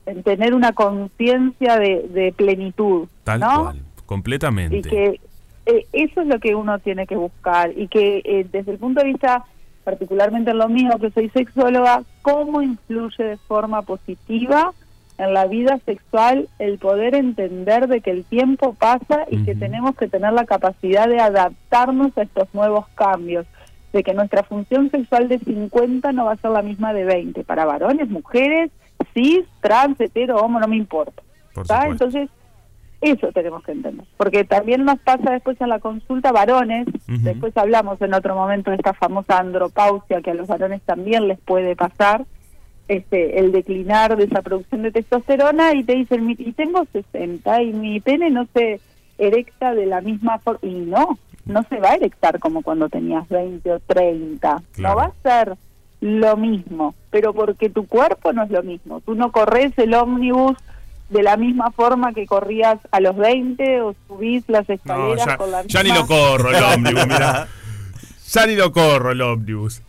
en tener una conciencia de, de plenitud, Tal ¿no? cual, completamente. y que eh, eso es lo que uno tiene que buscar y que eh, desde el punto de vista particularmente en lo mío que soy sexóloga cómo influye de forma positiva en la vida sexual el poder entender de que el tiempo pasa y que tenemos que tener la capacidad de adaptarnos a estos nuevos cambios de que nuestra función sexual de 50 no va a ser la misma de 20 para varones, mujeres, cis, trans, hetero, homo, no me importa. Entonces, eso tenemos que entender. Porque también nos pasa después en la consulta varones, después hablamos en otro momento de esta famosa andropausia que a los varones también les puede pasar, este el declinar de esa producción de testosterona y te dicen, "Mi- y tengo 60 y mi pene no se erecta de la misma forma. Y no, no se va a erectar como cuando tenías 20 o 30. Claro. No va a ser lo mismo, pero porque tu cuerpo no es lo mismo. Tú no corres el ómnibus de la misma forma que corrías a los 20 o subís las No, escaleras ya, con la ya ni misma- lo corro el ómnibus, mirá. Ya ni lo corro el ómnibus.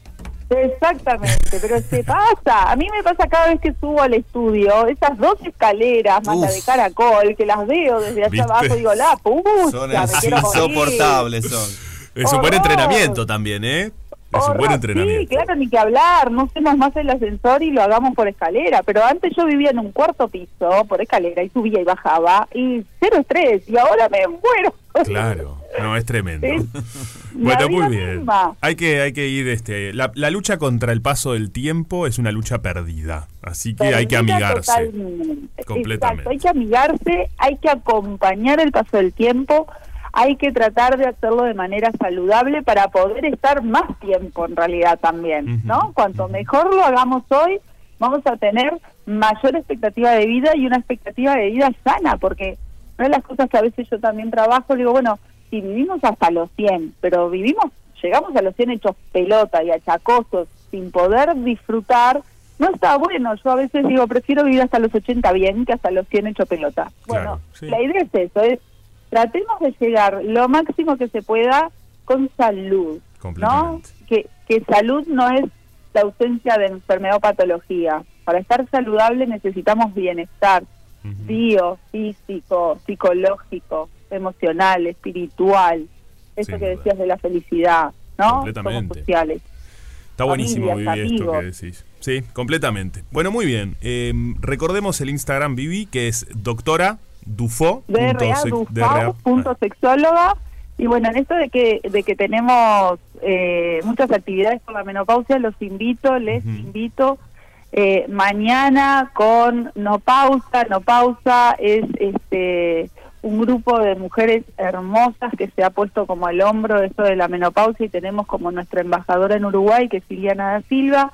Exactamente, pero se pasa. A mí me pasa cada vez que subo al estudio, esas dos escaleras más la de caracol, que las veo desde allá ¿Viste? abajo, digo, la pucha, Son me así quiero morir". insoportables son. Es un buen entrenamiento también, ¿eh? Es un buen entrenamiento. Sí, claro, ni que hablar. No usemos más el ascensor y lo hagamos por escalera. Pero antes yo vivía en un cuarto piso por escalera y subía y bajaba y cero estrés. Y ahora me muero. Claro, no, es tremendo. Es Bueno, muy bien. misma. Hay que, hay que ir, este, la, la lucha contra el paso del tiempo es una lucha perdida, así que hay que amigarse. totalmente. Completamente. Exacto, hay que amigarse, hay que acompañar el paso del tiempo, hay que tratar de hacerlo de manera saludable para poder estar más tiempo en realidad también, ¿no? Cuanto mejor lo hagamos hoy, vamos a tener mayor expectativa de vida y una expectativa de vida sana, porque una de las cosas que a veces yo también trabajo, digo, bueno, si vivimos hasta los 100, pero vivimos, llegamos a los 100 hechos pelota y achacosos, sin poder disfrutar, no está bueno. Yo a veces digo, prefiero vivir hasta los 80 bien que hasta los 100 hecho pelota. Claro, Bueno, sí. la idea es eso, es tratemos de llegar lo máximo que se pueda con salud, ¿no? Que, que salud no es la ausencia de enfermedad o patología. Para estar saludable necesitamos bienestar Ujú. bio, físico, psicológico, emocional, espiritual, eso Sin que duda. decías de la felicidad, ¿no? Completamente. Somos sociales. Está buenísimo familias, Vivi esto que amigos. decís. Sí, completamente. Bueno, muy bien. Eh, recordemos el Instagram Vivi, que es doctora Dufo. Punto sexóloga. Y bueno, en esto de que, de que tenemos eh, muchas actividades por la menopausia, los invito, les Ujú. invito eh, mañana con No Pausa. No Pausa es este un grupo de mujeres hermosas que se ha puesto como al hombro eso de la menopausia y tenemos como nuestra embajadora en Uruguay, que es Liliana da Silva.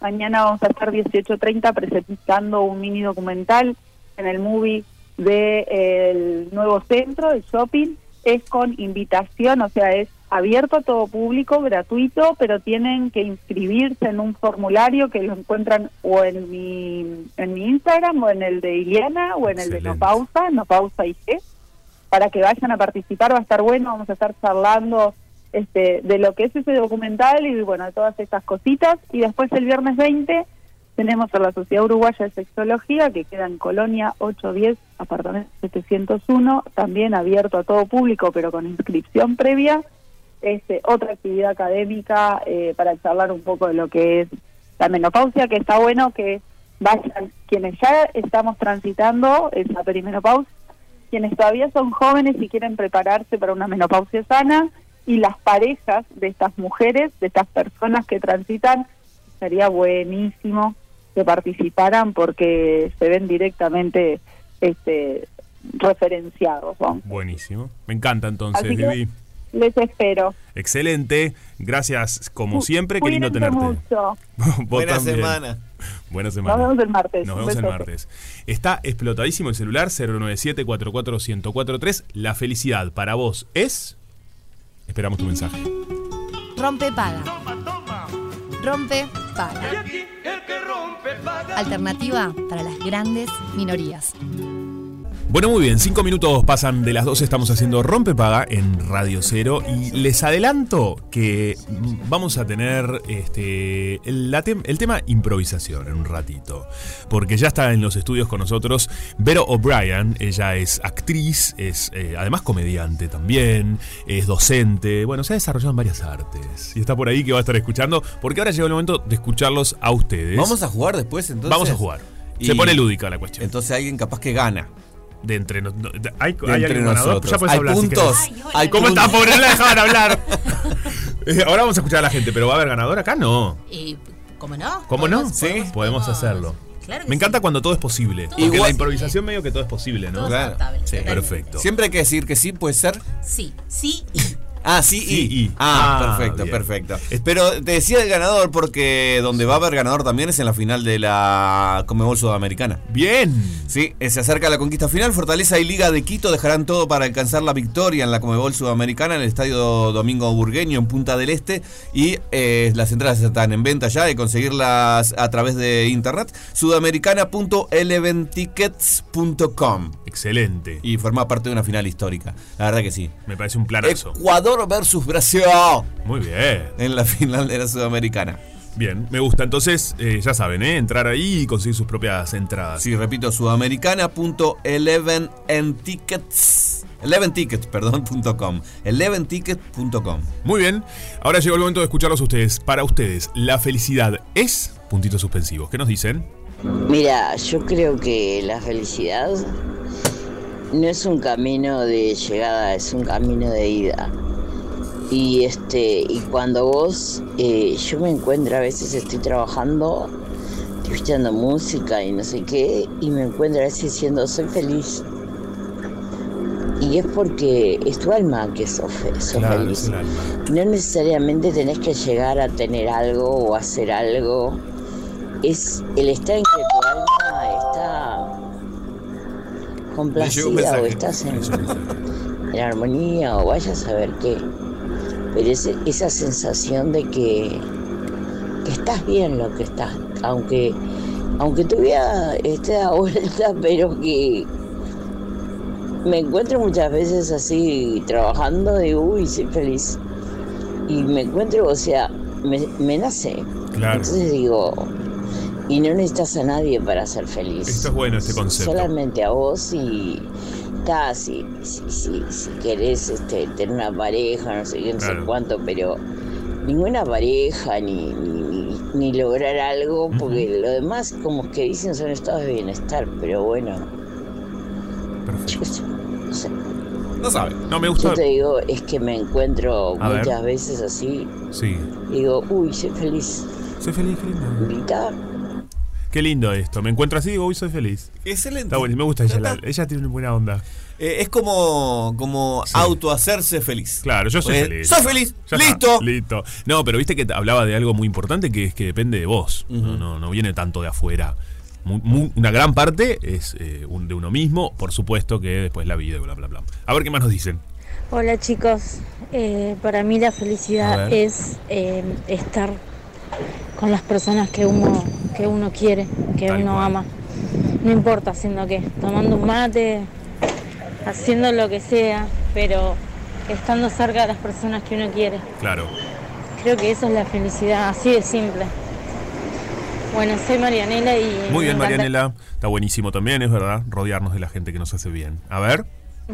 Mañana vamos a estar 18.30 presentando un mini documental en el movie del nuevo centro, el shopping. Es con invitación, o sea, es abierto a todo público, gratuito, pero tienen que inscribirse en un formulario que lo encuentran o en mi, en mi Instagram o en el de Iliana o en el de No. Pausa, No Pausa IG, para que vayan a participar, va a estar bueno, vamos a estar charlando este, de lo que es ese documental y bueno, de todas estas cositas. Y después el viernes 20 tenemos a la Sociedad Uruguaya de Sexología, que queda en Colonia 810, apartamento 701, también abierto a todo público, pero con inscripción previa. Este, otra actividad académica eh, para charlar un poco de lo que es la menopausia, que está bueno que vayan quienes ya estamos transitando esa perimenopausia, quienes todavía son jóvenes y quieren prepararse para una menopausia sana y las parejas de estas mujeres, de estas personas que transitan, sería buenísimo que participaran porque se ven directamente este, referenciados. Buenísimo. Me encanta entonces, Vivi. Les espero. Excelente. Gracias, como siempre. Qué lindo tenerte. mucho. Vos Buena también. semana. Buena semana. Nos vemos el martes. Nos vemos el martes. Está explotadísimo el celular 097 1043 La felicidad para vos es. Esperamos tu mensaje. Rompe paga. Rompe paga. Alternativa para las grandes minorías. Bueno, muy bien, cinco minutos pasan de las 12, estamos haciendo Rompepaga en Radio Cero y les adelanto que vamos a tener este, el, la tem- el tema improvisación en un ratito, porque ya está en los estudios con nosotros Vero O'Brien, ella es actriz, es eh, además comediante también, es docente, bueno, se ha desarrollado en varias artes y está por ahí que va a estar escuchando, porque ahora llegó el momento de escucharlos a ustedes. Vamos a jugar después entonces. Vamos a jugar. Y- Se pone lúdica la cuestión. Entonces alguien capaz que gana. De entre nos- no- de- hay, De hay entre alguien ganador, nosotros. ya puedes hay hablar si puntos. hay ¿Cómo puntos. está? Pobre, no la dejaban hablar. Eh, Ahora vamos a escuchar a la gente, pero ¿va a haber ganador acá? No. Y, ¿Cómo no? ¿Cómo no? Podemos- Sí, podemos podemos- hacerlo. Claro Me sí. encanta cuando todo es posible. Porque Igual- la improvisación medio que todo es posible, ¿no? Todo Claro. Sí. Perfecto. Siempre hay que decir que sí, puede ser. Sí, sí y. Ah, sí, Sí, y. Ah, Ah, perfecto, bien. perfecto. Pero te decía el ganador porque donde va a haber ganador también es en la final de la Comebol Sudamericana. Bien. Sí, eh, se acerca la conquista final. Fortaleza y Liga de Quito dejarán todo para alcanzar la victoria en la Comebol Sudamericana en el Estadio Domingo Burgueño en Punta del Este. Y eh, las entradas están en venta ya y conseguirlas a través de internet. Sudamericana.eleventickets.com Excelente. Y formar parte de una final histórica. La verdad que sí. Me parece un planazo. Ecuador versus Brasil Muy bien. en la final de la Sudamericana. Bien, me gusta. Entonces, eh, ya saben, ¿eh? entrar ahí y conseguir sus propias entradas. Sí, repito, sudamericana.eleventickets. Eleventickets, perdón, punto com. Eleventickets.com. Muy bien. Ahora llegó el momento de escucharlos a ustedes. Para ustedes, ¿la felicidad es? Puntitos suspensivos. ¿Qué nos dicen? Mira, yo creo que la felicidad no es un camino de llegada, es un camino de ida. Y este, y cuando vos, eh, yo me encuentro, a veces estoy trabajando, estoy escuchando música y no sé qué, y me encuentro a veces diciendo soy feliz. Y es porque es tu alma que sos, fe- sos Claro, feliz. No necesariamente tenés que llegar a tener algo o hacer algo. Es el estar en que tu alma está complacida o estás en, en armonía o vaya a saber qué. Pero es esa sensación de que, que estás bien lo que estás, aunque, aunque tu vida esté a vuelta, pero que me encuentro muchas veces así trabajando de uy, soy feliz. Y me encuentro, o sea, me, me nace. Claro. Entonces digo, y no necesitas a nadie para ser feliz. Esto es bueno, este concepto. Solamente a vos y está, si, si, si, si querés este, tener una pareja, no sé qué, no Claro. sé cuánto, pero ninguna pareja ni, ni, ni- lograr algo, porque lo demás como que dicen son estados de bienestar, pero bueno, Perfecto. no sé. No sabe. No, me gusta. Yo te digo, es que me encuentro A ver. muchas veces así, Sí. digo, uy, soy feliz. Soy feliz, lindo. Qué lindo esto. Me encuentro así y digo, uy, soy feliz. Excelente. Está bueno, me gusta ella. La- ella tiene una buena onda. Eh, es como, como Sí. autohacerse feliz. Claro, yo soy Pues, feliz. ¡Soy feliz! Ya está, ¡Listo! listo. No, pero viste que hablaba de algo muy importante que es que depende de vos. no, no, no viene tanto de afuera. Una gran parte es eh, un- de uno mismo, por supuesto que después la vida y bla, bla, bla. A ver qué más nos dicen. Hola chicos, Eh, para mí la felicidad es eh, estar con las personas que uno, que uno quiere, que Tal uno cual. ama. No importa haciendo qué, tomando un mate, haciendo lo que sea, pero estando cerca de las personas que uno quiere. Claro. Creo que eso es la felicidad, así de simple. Bueno, soy Marianela y... Muy bien, Marianela. Está buenísimo también, es verdad. Rodearnos de la gente que nos hace bien. A ver.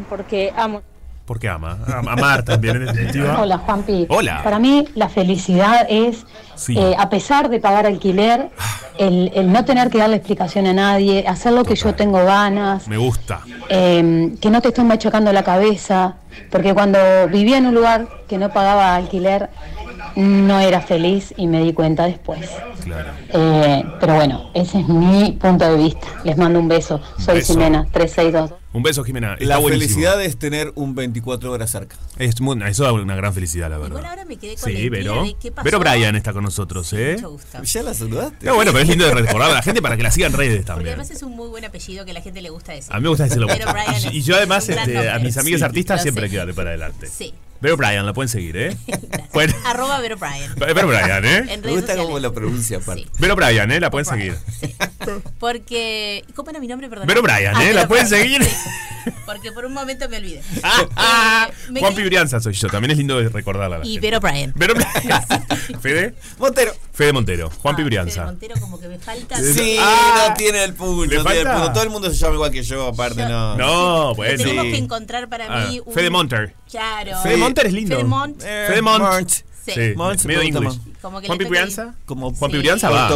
Porque amo Porque ama. Am- Amar también, en definitiva. Hola, Juanpi. Hola. Para mí la felicidad es, Sí. eh, a pesar de pagar alquiler, el, el no tener que darle explicación a nadie, hacer lo que yo tengo ganas, Me gusta. eh, que no te estén machacando la cabeza, porque cuando vivía en un lugar que no pagaba alquiler, no era feliz y me di cuenta después. Claro. Eh, pero bueno, ese es mi punto de vista. Les mando un beso. Soy Beso. Ximena, 362. Un beso, Jimena. Está La buenísimo. felicidad es tener un 24 horas cerca. Es muy- eso da una gran felicidad, la verdad. Igual ahora me quedé con la Sí, Vero. de qué pasó. Pero Brian está con nosotros, ¿eh? Mucho gusto. ¿Ya la saludaste? No, bueno, pero es lindo de recordar a la gente para que la sigan en redes Porque también. además es un muy buen apellido que a la gente le gusta decir. A mí me gusta decirlo Pero. Brian es- Y yo además este, a mis amigas Sí, artistas siempre sé. quedaré para adelante. Sí. Vero Brian, la pueden seguir, ¿eh? Bueno, Arroba Vero Brian. Vero Brian, ¿eh? En Me gusta sociales. cómo lo pronuncia aparte. Vero Brian, ¿eh? La pueden seguir. Porque. ¿Cómo era mi nombre? Perdón. Vero Brian, ¿eh? La pueden seguir. Porque por un momento me olvidé. Ah, Eh, me Juan quedé- Pibrianza soy yo. También es lindo de recordarla. la Y gente. Vero Brian. Vero Brian. Fede. Montero. Fede Montero. Juan Ah, Fede Pibrianza. Montero como que me falta. Sí, Ah. no tiene el punto. ¿Le no tiene el falta? punto. Todo el mundo se llama igual que yo, aparte, Yo- no. No, bueno. tenemos sí. que encontrar para Ah, mí. un- Fede Monter. Claro. Fede Monter es lindo. Fede Mont. Eh, Fede Mont. Mont. Sí. Sí, Mont se medio English. Como que Juan Pibrianza. Como Juan Pibrianza va.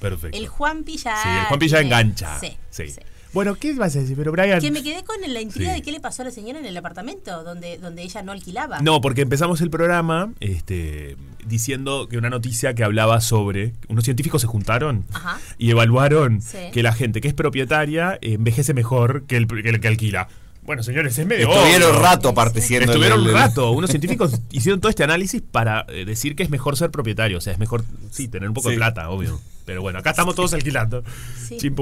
Perfecto. El Juanpi ya. Sí, el Juanpi ya tiene- engancha. Sí. Bueno, ¿qué vas a decir? Pero Brian. Que me quedé con la intriga Sí. de qué le pasó a la señora en el apartamento donde, donde ella no alquilaba. No, porque empezamos el programa este, diciendo que una noticia que hablaba sobre. Unos científicos se juntaron Ajá. y evaluaron Sí. que la gente que es propietaria envejece mejor que el, que el que alquila. Bueno, señores, es medio. Estuvieron obvio. rato aparte siendo Estuvieron el- un el- rato. Unos científicos hicieron todo este análisis para eh, decir que es mejor ser propietario. O sea, es mejor, sí, tener un poco de plata, obvio. Pero bueno, acá estamos todos alquilando. Sí. Chim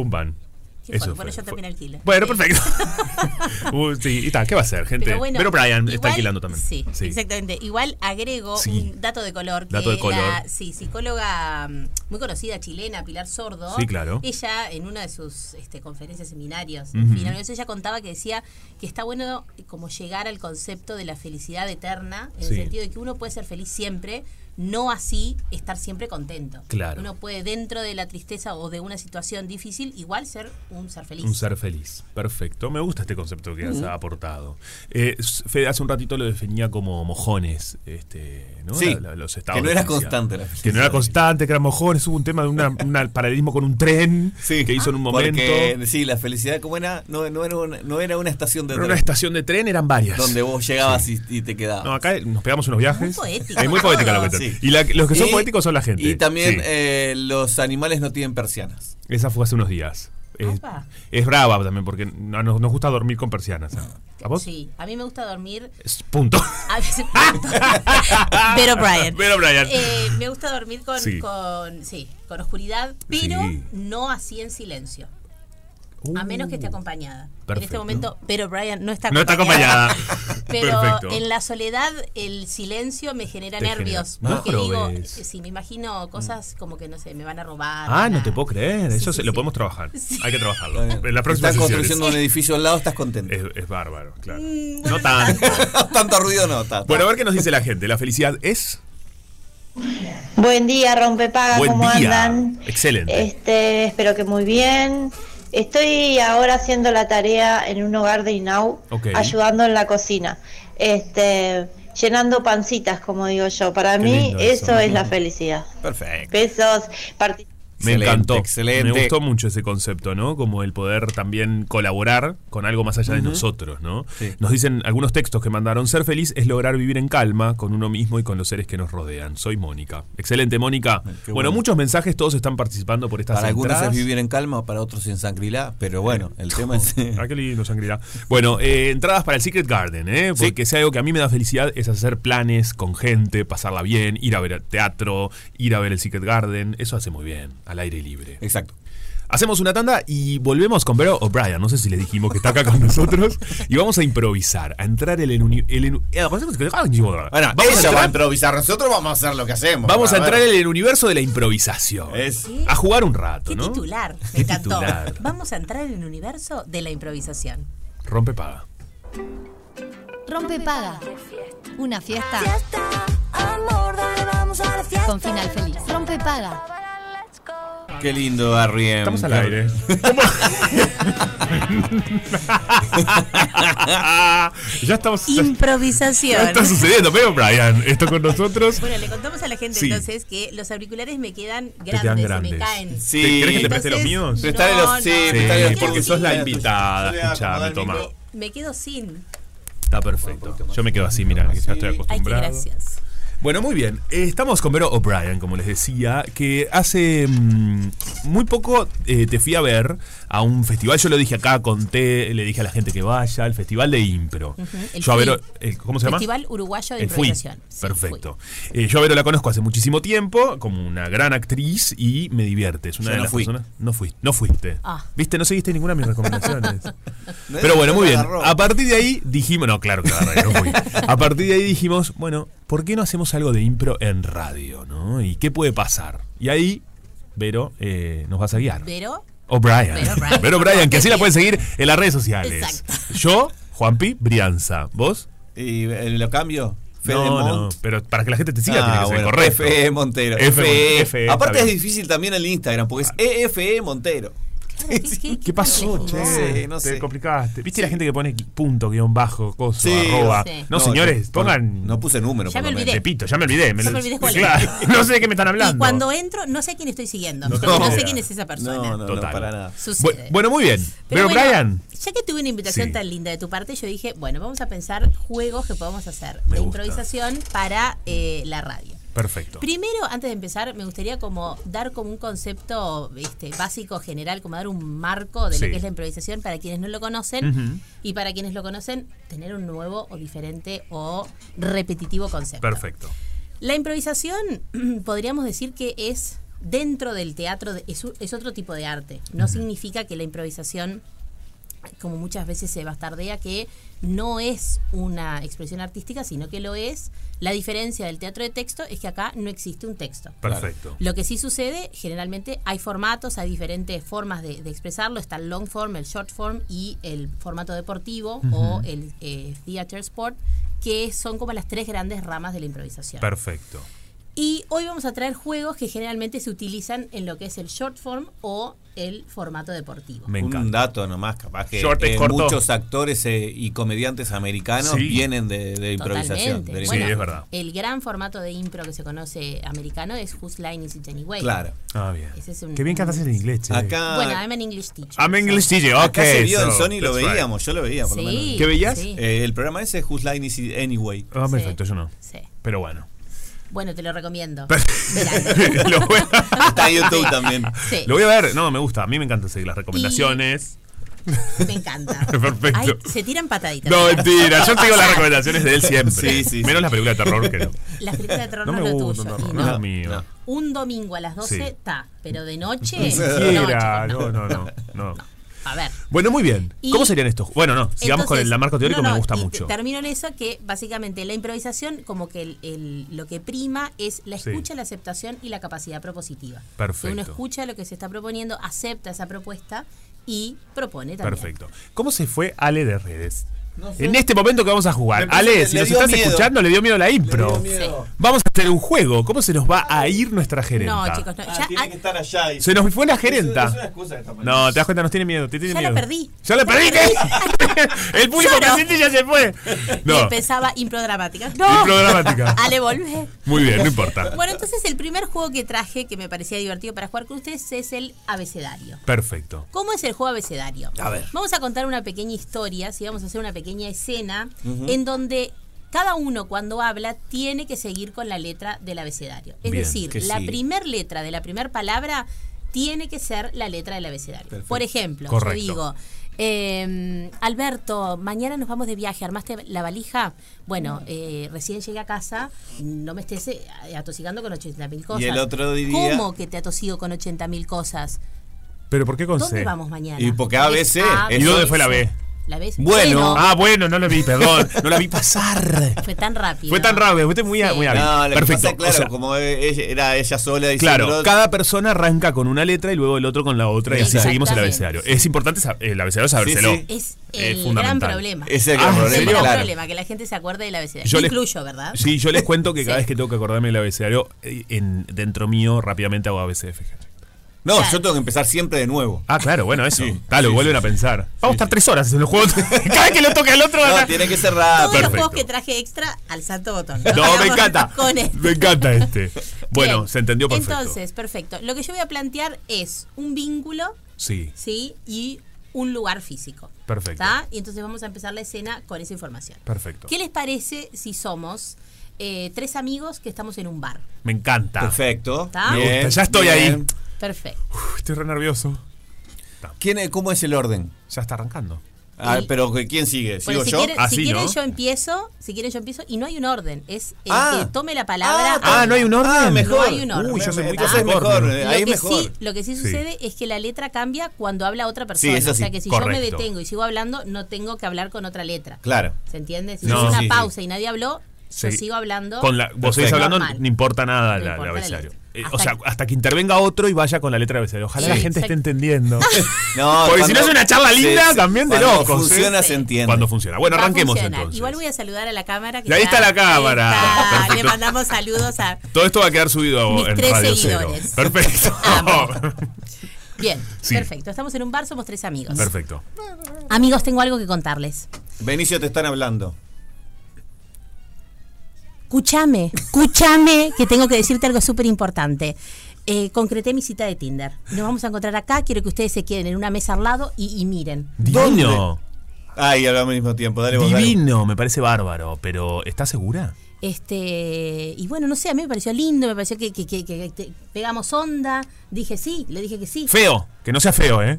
Qué Eso yo también fue. alquilo. Bueno, Sí. perfecto. Uh, sí, y tal, ¿qué va a hacer, gente? Pero bueno, Brian está alquilando también. Sí, exactamente. Igual agrego Sí. un dato de color. Que Dato de color. La sí, psicóloga mm, muy conocida chilena, Pilar Sordo. Sí, claro. Ella, en una de sus este, conferencias, seminarios, Ujú. en fin, algo de eso, ella contaba que decía que está bueno como llegar al concepto de la felicidad eterna, en Sí. el sentido de que uno puede ser feliz siempre. No así estar siempre contento. Claro. Uno puede, dentro de la tristeza o de una situación difícil, igual ser un ser feliz. Un ser feliz. Perfecto. Me gusta este concepto que has aportado. Eh, Fede hace un ratito lo definía como mojones. Este, ¿no? Sí, La- la- los estados que no era felicidad. constante la Que no felicidad. era constante, que eran mojones. Hubo un tema de una, una paralelismo con un tren que hizo en un momento. Porque, sí, la felicidad, como era? No, no era, una, no era una estación de Era una tren estación de tren, eran varias. donde vos llegabas y, y te quedabas. No, acá nos pegamos unos viajes. Muy poético. Es muy poética lo que Sí. Y la- los que son Y- poéticos son la gente. Y también Sí. eh, los animales no tienen persianas. Esa fue hace unos días. Es, brava también porque no- nos, nos gusta dormir con persianas. ¿A vos? Sí, a mí me gusta dormir Es punto. A veces Pero Brian. Pero Brian. Eh, me gusta dormir con, Sí. con, sí, con oscuridad, pero Sí. no así en silencio. A menos que esté acompañada. En este momento, pero Brian no está No está acompañada. Pero Perfecto. en la soledad, el silencio me genera Te nervios. genera- Porque No digo, probes. si me imagino cosas como que no sé, me van a robar. Ah, no a- te puedo creer. Sí, Eso sí, se- lo sí. podemos trabajar. Sí. Hay que trabajarlo. En la próxima Estás construyendo un edificio al lado, estás contento. Es, es bárbaro, claro. Mm, no tanto. Tanto ruido no. Bueno, a ver qué nos dice la gente. La felicidad es. Buen día, rompepaga, Buen ¿cómo día. andan? Excelente. Este, espero que muy bien. Estoy ahora haciendo la tarea en un hogar de Inau, ayudando en la cocina. Este, llenando pancitas, como digo yo. Para Qué mí eso. eso es la felicidad. Perfecto. Besos. Me encantó. excelente. Me gustó mucho ese concepto, ¿no? Como el poder también colaborar con algo más allá de nosotros, ¿no? Sí. Nos dicen algunos textos que mandaron. Ser feliz es lograr vivir en calma con uno mismo y con los seres que nos rodean. Soy Mónica. Excelente, Mónica. Qué bueno, bueno. muchos mensajes, todos están participando por estas Para algunos entradas. es vivir en calma, para otros en sangrilá, pero bueno, el tema es... Ah, qué lindo, Shangri-La. Bueno, eh, entradas para el Secret Garden, ¿eh? Sí. Porque si hay algo que a mí me da felicidad es hacer planes con gente, pasarla bien, ir a ver teatro, ir a ver el Secret Garden. Eso hace muy bien, al aire libre. Exacto. Hacemos una tanda y volvemos con Vero O'Brien. No sé si le dijimos que está acá con nosotros. Y vamos a improvisar, a entrar en el. el eh, Bueno, vamos a va improvisar, nosotros vamos a hacer lo que hacemos. vamos a entrar en el universo de la improvisación. Es- A jugar un rato, Qué ¿no? titular, me Qué encantó. titular. Vamos a entrar en el universo de la improvisación. Rompe paga. Rompe paga. Una fiesta Amor, dale, vamos a la fiesta. con final feliz. Rompe paga. Qué lindo, R.E.M. Estamos al aire. ya estamos. Improvisación. ya está sucediendo, pero Brian, esto con nosotros. Bueno, le contamos a la gente Sí. entonces que los auriculares me quedan Te grandes, quedan grandes. me caen. Sí. ¿Te- ¿Querés que te preste los míos? Prestale los- No, sí, no, prestale los porque sos la invitada. Escuchame, toma. Me quedo sin. Está perfecto. Yo me quedo así, mira, que ya estoy Ay, qué acostumbrado. gracias. Bueno, muy bien. Eh, Estamos con Vero O'Brien, como les decía, que hace mm, muy poco eh, te fui a ver a un festival. Yo lo dije acá, conté, le dije a la gente que vaya, al festival de impro. Ujú, el Yo a. Vero, eh, ¿cómo se llama? Festival Uruguayo de. Improvisación. Sí, Perfecto. Eh, yo a Vero la conozco hace muchísimo tiempo, como una gran actriz y me divierte. Es una Yo de no las fui. personas. No fui, no fuiste. Ah. Viste, no seguiste ninguna de mis recomendaciones. Pero bueno, no muy bien. A partir de ahí dijimos, no, claro que la agarré, no fui. A partir de ahí dijimos, bueno, ¿por qué no hacemos algo de impro en radio, no? ¿Y qué puede pasar? Y ahí, Vero eh, nos vas a guiar. Pero O'Brien. Vero Bryan, que así la pueden seguir en las redes sociales. Exacto. Yo, Juanpi, Brianza. ¿Vos? ¿Y lo cambio? Fede No, no, pero para que la gente te siga Ah, tiene que ser correcto. FE Montero. F, FE. F, Aparte está es bien. difícil también el Instagram, porque es EFE Montero. ¿Qué, qué- ¿Qué pasó, che? No sé, no Te complicaste. ¿Viste la gente que pone punto, guion bajo, coso, Sí, arroba? sí. No, No, señores, yo- pongan. No puse número, Ya por me olvidé. De pito, ya me olvidé. Ya me olvidé cuál Claro, es. no sé de qué me están hablando. Y cuando entro, no sé a quién estoy siguiendo. No sé quién es esa persona. No, no, Total. no, para nada. Sucede. Bueno, muy bien. Pero, bueno, Brian. Ya que tuve una invitación Sí. tan linda de tu parte, yo dije, bueno, vamos a pensar juegos que podemos hacer Me de gusta. improvisación para eh, la radio. Perfecto. Primero, antes de empezar, me gustaría como dar como un concepto este, básico, general, como dar un marco de Sí. lo que es la improvisación para quienes no lo conocen y para quienes lo conocen, tener un nuevo o diferente o repetitivo concepto. Perfecto. La improvisación podríamos decir que es dentro del teatro, de- es, es otro tipo de arte. No significa que la improvisación, como muchas veces se bastardea, que no es una expresión artística, sino que lo es. La diferencia del teatro de texto es que acá no existe un texto. Perfecto. Lo que sí sucede, generalmente hay formatos, hay diferentes formas de, de expresarlo. Está el long form, el short form y el formato deportivo o el eh, theater sport, que son como las tres grandes ramas de la improvisación. Perfecto. Y hoy vamos a traer juegos que generalmente se utilizan en lo que es el short form o el formato deportivo. Me Un encanta. dato nomás, capaz que eh, muchos actores eh, y comediantes americanos Sí. vienen de, de improvisación. Totalmente. de la Bueno, Sí, es verdad. El gran formato de impro que se conoce americano es Whose Line Is It Anyway. Claro. Ah, bien. Ese es un- Qué bien cantas en inglés, che. Acá, Bueno, I'm an English teacher. I'm English teacher, ok. acá se vio en so, Sony, lo right. veíamos, yo lo veía por lo menos. ¿Qué veías? sí. Eh, el programa ese es Whose Line Is It Anyway. Ah, perfecto, yo no. Sí. Pero bueno. Bueno, te lo recomiendo. Pero- Miralo. lo, voy a, Está en YouTube también. Sí, lo voy a ver. No, me gusta. A mí me encanta seguir las recomendaciones. me encanta. Perfecto. Ay, se tiran pataditas. No, mentira. Yo sigo las recomendaciones de él siempre. Sí, sí, Menos sí. la película de terror que no. Las películas de terror No no, me es lo gusta, tuyo. no, y no no. es lo mío. no. Un domingo a las 12 Sí. está, pero de noche. No, No, no, no. A ver. Bueno, muy bien. Y- ¿Cómo serían estos? Bueno, no. Sigamos con el la marco teórico, no, no, me gusta y mucho. Termino en eso que básicamente la improvisación, como que el, el- lo que prima es la Sí. escucha, la aceptación y la capacidad propositiva. Perfecto. Que uno escucha lo que se está proponiendo, acepta esa propuesta y propone también. Perfecto. ¿Cómo se fue Ale de redes? En este momento que vamos a jugar, Ale, si nos estás miedo. escuchando, le dio miedo la impro. Le dio miedo. Vamos a hacer un juego. ¿Cómo se nos va a ir nuestra gerenta? No, chicos, no. Ah, Ya, tiene ah, que estar allá. y- Se nos fue la gerenta. Es una excusa mal. No, te das cuenta, nos tiene miedo. Te tiene Ya la miedo. perdí. Ya la perdí. la ¿qué? El público no. presente ya se fue. y No. empezaba improdramática. No. Improdramática. Ale, volvé. Muy bien, no importa. Bueno, entonces el primer juego que traje que me parecía divertido para jugar con ustedes es el abecedario. Perfecto. ¿Cómo es el juego abecedario? A ver. Vamos a contar una pequeña historia, si vamos a hacer una pequeña escena, en donde cada uno cuando habla tiene que seguir con la letra del abecedario. Es Bien, decir, la sigue. primer letra de la primera palabra tiene que ser la letra del abecedario. Perfecto. Por ejemplo, Correcto. yo digo, eh, Alberto, mañana nos vamos de viaje, ¿armaste la valija? Bueno, eh, recién llegué a casa, no me estés eh, atosigando con 80 mil cosas. Y el otro diría- ¿Cómo que te atosigo con 80 mil cosas? ¿Pero por qué con ¿Dónde C? vamos mañana? Y porque A, B, Es C. A, ¿Y dónde fue la B? La B. Bueno. Ah, bueno, no la vi, perdón. No la vi pasar. fue tan rápido. Fue tan rápido, fuiste muy, Sí. muy hábil. No, lo que Perfecto. pasa, claro, o sea, como ella- era ella sola diciendo. Claro, cada persona arranca con una letra y luego el otro con la otra y así seguimos el abecedario. Es importante el abecedario sabérselo. Sí, sí. Es Es el gran fundamental. problema. Es el Ah, gran ¿en Es el problema, serio? gran claro. problema, que la gente se acuerde del abecedario. Yo les- Incluyo, ¿verdad? Sí, yo les cuento que cada Sí. vez que tengo que acordarme del abecedario, eh, en, dentro mío rápidamente hago ABCDF. No, Claro. yo tengo que empezar siempre de nuevo. Ah, claro, bueno, eso. Sí. Tal, lo Sí, vuelven sí, a pensar. Vamos a estar tres horas en el juego. Cada vez que lo toque al otro. No, tiene que ser Todos rápido. los Perfecto. juegos que traje extra al santo botón. No, me encanta. Con él. Me encanta este. Bueno, Bien. se entendió perfecto. Entonces, perfecto. Lo que yo voy a plantear es un vínculo, Sí, ¿sí? Y un lugar físico. perfecto. ¿Está? Y entonces vamos a empezar la escena con esa información. Perfecto. ¿Qué les parece si somos eh, tres amigos que estamos en un bar? Me encanta. Perfecto. Bien, ya estoy bien. ahí. Perfecto. Uf, estoy re nervioso. ¿Quién es- ¿Cómo es el orden? Ya está arrancando. Ah, Y- pero ¿quién sigue? ¿Sigo Bueno, si yo? quieren, Así, si quieren ¿no? yo empiezo, si quieren yo empiezo y no hay un orden, es el Ah. que tome la palabra. Ah, ¿no hay un orden? Ah, mejor. No hay un orden. Uy, yo soy muy Entonces es Capricornio. mejor. eh, Lo Ahí es que, mejor. sí, lo que sí Sí. sucede es que la letra cambia cuando habla otra persona. Sí, eso o sea sí, que si yo me correcto. detengo y sigo hablando, no tengo que hablar con otra letra. Claro. ¿Se entiende? Si No. yo hago una Sí, sí. pausa y nadie habló, yo Sí. sigo hablando. Con la, vos seguís Perfecto. hablando, Normal. no importa nada No la, importa el la abecedario. letra. Eh, Hasta o sea, que- hasta que intervenga otro y vaya con la letra abecedario. Ojalá Sí, la gente esté entendiendo. No, Porque si no es una charla linda, también de cuando locos, ¿eh? funciona Sí. se entiende. Cuando funciona. Bueno, Va arranquemos entonces. Igual voy a saludar a la cámara. Que Y ahí está la cámara. Está. Le mandamos saludos a. Todo esto va a quedar subido Mis en tres Radio Cero. seguidores. Perfecto. Amo. Bien, Sí. perfecto. Estamos en un bar, somos tres amigos. Perfecto. Amigos, tengo algo que contarles. Benicio, te están hablando. Escúchame, escúchame, que tengo que decirte algo súper importante. Eh, concreté mi cita de Tinder. Nos vamos a encontrar acá. Quiero que ustedes se queden en una mesa al lado y, y miren. Divino. Ay, hablamos al mismo tiempo. Dale vos, dale. Divino, me parece bárbaro. Pero, ¿estás segura? Este, y bueno, no sé, a mí me pareció lindo, me pareció que, que- que- que te- pegamos onda. Dije sí, le dije que sí. Feo. Que no sea feo, ¿eh?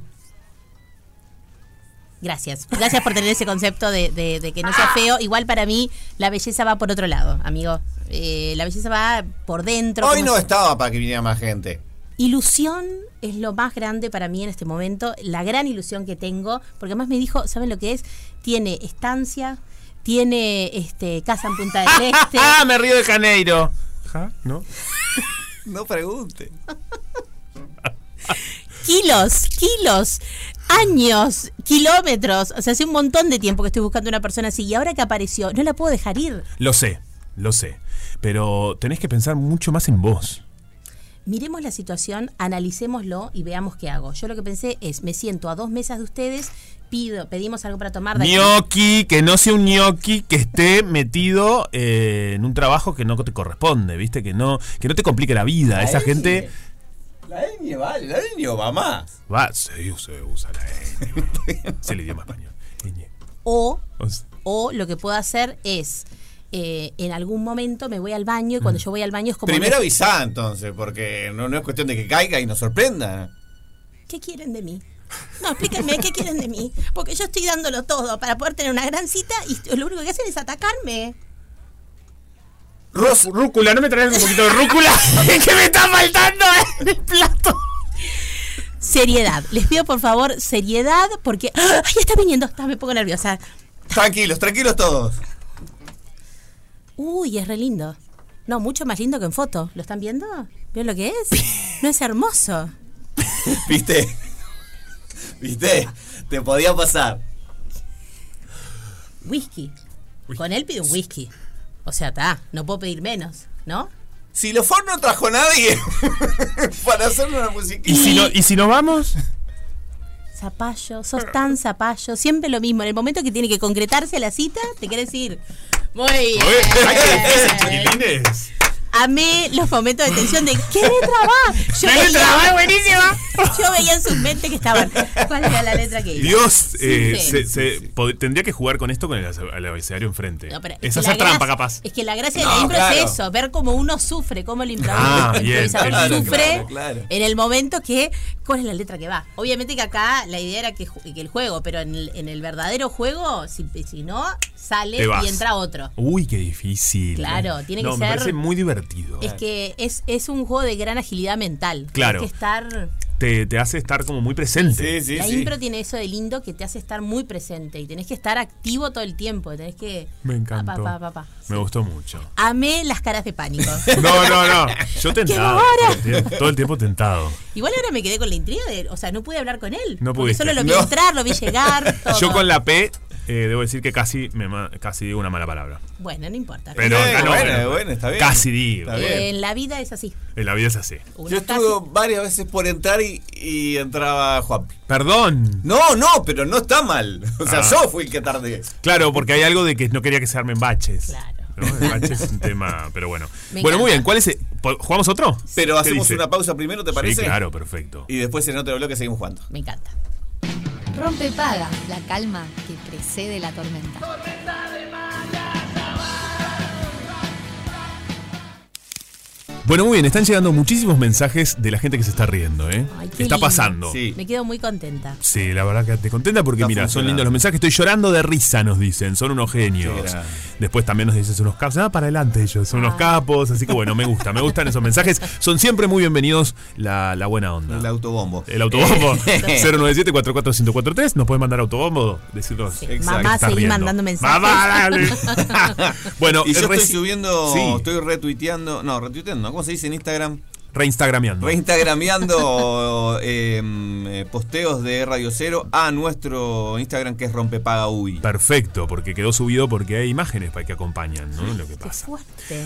Gracias. Gracias por tener ese concepto de, de- de que no sea feo. Igual para mí la belleza va por otro lado, amigo. Eh, la belleza va por dentro. Hoy no estaba para que viniera más gente. Ilusión es lo más grande para mí en este momento, la gran ilusión que tengo, porque además me dijo, ¿saben lo que es? Tiene estancia, tiene este casa en Punta del Este. ¡Ah! Me río de Janeiro. ¿Ja? ¿No? No pregunte. kilos, kilos, años, kilómetros. O sea, hace un montón de tiempo que estoy buscando una persona así y ahora que apareció, no la puedo dejar ir. Lo sé, lo sé. Pero tenés que pensar mucho más en vos. Miremos la situación, analicémoslo y veamos qué hago. Yo lo que pensé es, me siento a dos mesas de ustedes, pido, pedimos algo para tomar. Ñoqui, que no sea un ñoqui que esté metido eh, en un trabajo que no te corresponde, ¿viste? Que no, que no te complique la vida. Esa gente La ñ vale, la ñ va más. va, se usa, usa la ñ. Es el idioma español. Ñ. O, o lo que puedo hacer es, eh, en algún momento me voy al baño y cuando Mm. yo voy al baño es como... Primero avisá entonces, porque no, no es cuestión de que caiga y nos sorprenda. ¿Qué quieren de mí? No, explíquenme, ¿qué quieren de mí? Porque yo estoy dándolo todo para poder tener una gran cita y lo único que hacen es atacarme. Ros- rúcula, ¿no me traes un poquito de rúcula? que me está faltando en el plato. Seriedad. Les pido por favor seriedad porque... ¡Ay, está viniendo! Está, me pongo nerviosa. Tranquilos, tranquilos todos. Uy, es re lindo. No, mucho más lindo que en foto. ¿Lo están viendo? ¿Ven lo que es? No es hermoso. ¿Viste? ¿Viste? Te podía pasar. Whisky. Con él pido un whisky. O sea, está, no puedo pedir menos, ¿no? Si lo for no trajo nadie para hacer una musiquita. ¿Y si, no, ¿Y si nos vamos? Zapallo, sos tan zapallo, siempre lo mismo. En el momento que tiene que concretarse la cita, te querés ir. Muy. Amé los momentos de tensión de ¿qué letra va? Yo ¡La letra va, buenísima! Yo veía en sus mentes que estaban. ¿Cuál era la letra que iba? Dios, eh, Sí. se- se- pod- tendría que jugar con esto con el, el abecedario enfrente. No, pero es que hacer la trampa, capaz. Es que la gracia de No, la impro claro. es eso, ver cómo uno sufre, cómo el Ah, improvisador claro, sufre claro, claro. en el momento que, ¿cuál es la letra que va? Obviamente que acá la idea era que, que el juego, pero en el, en el verdadero juego, si, si no, sale y entra otro. Uy, qué difícil. Claro, tiene que no, me ser- parece muy divertido. Es que es, es un juego de gran agilidad mental. Claro. Hay que estar. Te, te hace estar como muy presente. Sí, sí, la sí. impro tiene eso de lindo que te hace estar muy presente y tenés que estar activo todo el tiempo. Tenés que. Me encantó. Pa, pa, pa, pa. Me gustó mucho. Amé las caras de pánico. No, no, no. Yo tentado. Todo el, tiempo, tentado. Igual ahora me quedé con la intriga de. O sea, no pude hablar con él. No pudiste. Solo lo vi No. entrar, lo vi llegar. Todo. Yo con la P eh, debo decir que casi, me casi digo una mala palabra. Bueno, no importa. Pero Eh, no, bueno, está bien. Casi digo. Está bien. En la vida es así. En la vida es así. Uno Yo casi- estuve varias veces por entrar y, y entraba Juan. Perdón. No, no, pero no está mal. O sea, Ah. yo fui el que tardé. Claro, porque hay algo de que no quería que se armen baches. Claro. ¿no? El bache es un tema, pero bueno. Me bueno, muy bien. ¿Cuál es? el- po- ¿Jugamos otro? Pero ¿Qué hacemos dice? una pausa primero, ¿te parece? Sí, claro, perfecto. Y después en otro bloque seguimos jugando. Me encanta. Rompe paga, la calma que precede la tormenta. Bueno, muy bien. Están llegando muchísimos mensajes de la gente que se está riendo, ¿eh? Ay, qué está lindo. pasando. Sí. Me quedo muy contenta. Sí, la verdad que te contenta porque Está mira, son lindos los mensajes. Estoy llorando de risa, nos dicen. Son unos genios. Después también nos dicen, son unos capos. Ah, para adelante ellos, son unos capos. Así que bueno, me gusta, me gustan esos mensajes. Son siempre muy bienvenidos la, la buena onda. El autobombo. El autobombo 097-441-1043. Nos pueden mandar autobombo, decirnos. Sí. Mamá, seguí riendo. mandando mensajes. Mamá, dale. bueno, Y yo estoy subiendo, Sí. estoy retuiteando, no, retuiteando, ¿cómo se dice en Instagram? Reinstagrameando. Reinstagrameando eh, eh, posteos de Radio Cero a nuestro Instagram que es Rompepaga UI. Perfecto, porque quedó subido porque hay imágenes para que acompañan, ¿no? Lo que pasa.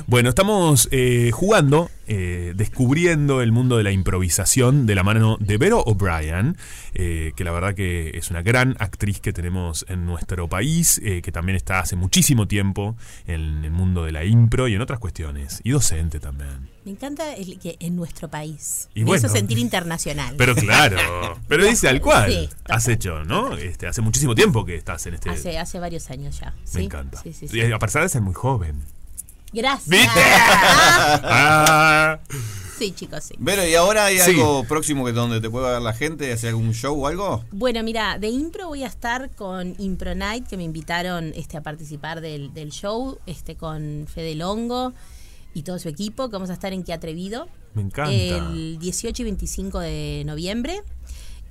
Bueno, estamos eh, jugando, eh, descubriendo el mundo de la improvisación de la mano de Vero O'Brien, eh, que la verdad que es una gran actriz que tenemos en nuestro país, eh, que también está hace muchísimo tiempo en el mundo de la impro y en otras cuestiones, y docente también. Me encanta el que en nuestro país. Y bueno. hizo sentir internacional. Pero claro, pero dice al cual. Sí, has hecho, ¿no? Este, hace muchísimo tiempo que estás en este... hace, hace varios años ya. Me ¿sí? encanta. Sí. Y a pesar de ser muy joven. Gracias. ¿Viste? Ah. Sí, chicos, sí. Pero, ¿y ahora hay Sí. algo próximo que donde te pueda ver la gente? ¿Hacer algún show o algo? Bueno, mira, de impro voy a estar con Impro Night, que me invitaron este, a participar del, del show, este, con Fede Longo y todo su equipo, que vamos a estar en Qué Atrevido. Me encanta. El 18 y 25 de noviembre.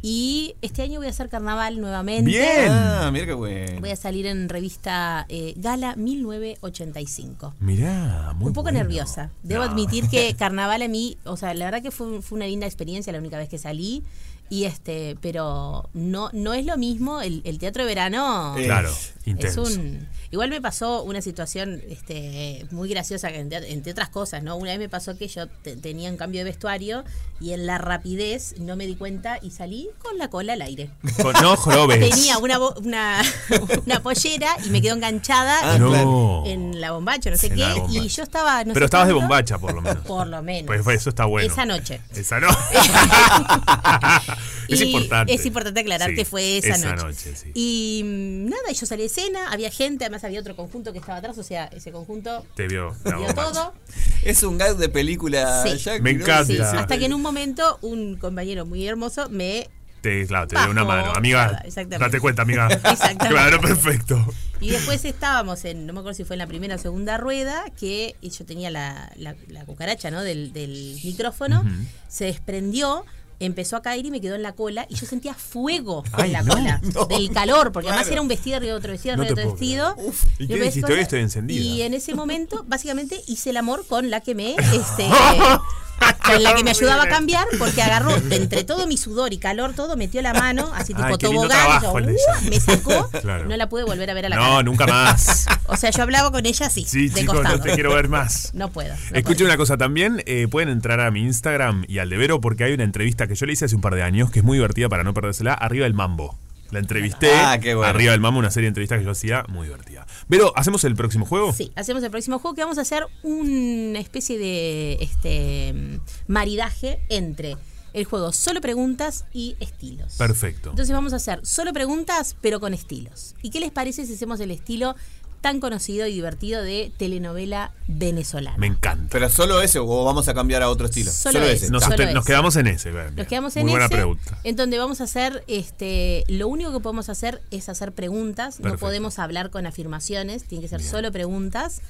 Y este año voy a hacer carnaval nuevamente. Bien. Ah, mira qué bueno. Voy a salir en revista eh, Gala 1985. Mirá, muy un poco bueno. nerviosa. Debo No. admitir que carnaval a mí, o sea, la verdad que fue, fue una linda experiencia la única vez que salí. Y este, pero no, no es lo mismo el, el teatro de verano. Claro, Es intenso. Es un. Igual me pasó una situación este, muy graciosa, entre, entre otras cosas, ¿no? Una vez me pasó que yo te- tenía un cambio de vestuario y en la rapidez no me di cuenta y salí con la cola al aire. Con no jorobes. Tenía una, bo- una, una pollera y me quedó enganchada Ah, en, no. en la bombacha, no sé En qué. Y yo estaba. no sé Pero estabas de bombacha, por lo menos. Por lo menos. Pues, pues eso está bueno. Esa noche. Esa no. es Y importante. Es importante aclarar Sí, que fue esa, esa noche. noche, sí. Y mm, nada, y yo salí de escena, había gente, además había otro conjunto que estaba atrás, o sea, ese conjunto Te vio. vio todo. Es un gag de película. Sí. Me ¿no? encanta. Sí, Sí. hasta que en un momento un compañero muy hermoso me... Te, claro, te dio una mano. Amiga, exactamente. date cuenta, amiga. Exactamente. Claro, perfecto. Y después estábamos en, no me acuerdo si fue en la primera o segunda rueda, que yo tenía la, la- la cucaracha ¿no? del, del micrófono, se desprendió, empezó a caer y me quedó en la cola y yo sentía fuego Ay, en la no, cola, no. del calor, porque además era un vestido arriba de otro vestido, arriba de otro vestido. creer. ¿Y qué después- Hoy estoy encendida. Y en ese momento, básicamente, hice el amor con la que me, este, con la que me ayudaba a cambiar, porque agarró entre todo mi sudor y calor, todo, metió la mano, así tipo Ay, qué lindo tobogán, y yo, trabajo de ¡uh! me sacó, Claro. no la pude volver a ver a la No, cara. nunca más. O sea, yo hablaba con ella así, Sí, de chicos, costado. no te quiero ver más. No puedo. no Escuchen puedo. una cosa también, eh, pueden entrar a mi Instagram y al de Vero porque hay una entrevista que yo le hice hace un par de años que es muy divertida para no perdérsela, Arriba del Mambo. La entrevisté, Ah, qué bueno. Arriba del Mambo, una serie de entrevistas que yo hacía, muy divertida. Vero, ¿hacemos el próximo juego? Sí, hacemos el próximo juego que vamos a hacer una especie de este mm, maridaje entre el juego solo preguntas y estilos. Perfecto. Entonces vamos a hacer solo preguntas, pero con estilos. ¿Y qué les parece si hacemos el estilo tan conocido y divertido de telenovela venezolana? Me encanta. Pero solo ese o vamos a cambiar a otro estilo. Solo ese. Nos, Solo nos ese. quedamos en ese. bien, Nos quedamos Muy en buena ese, pregunta. en donde vamos a hacer, este, lo único que podemos hacer es hacer preguntas, no Perfecto. podemos hablar con afirmaciones, tiene que ser Bien. solo preguntas.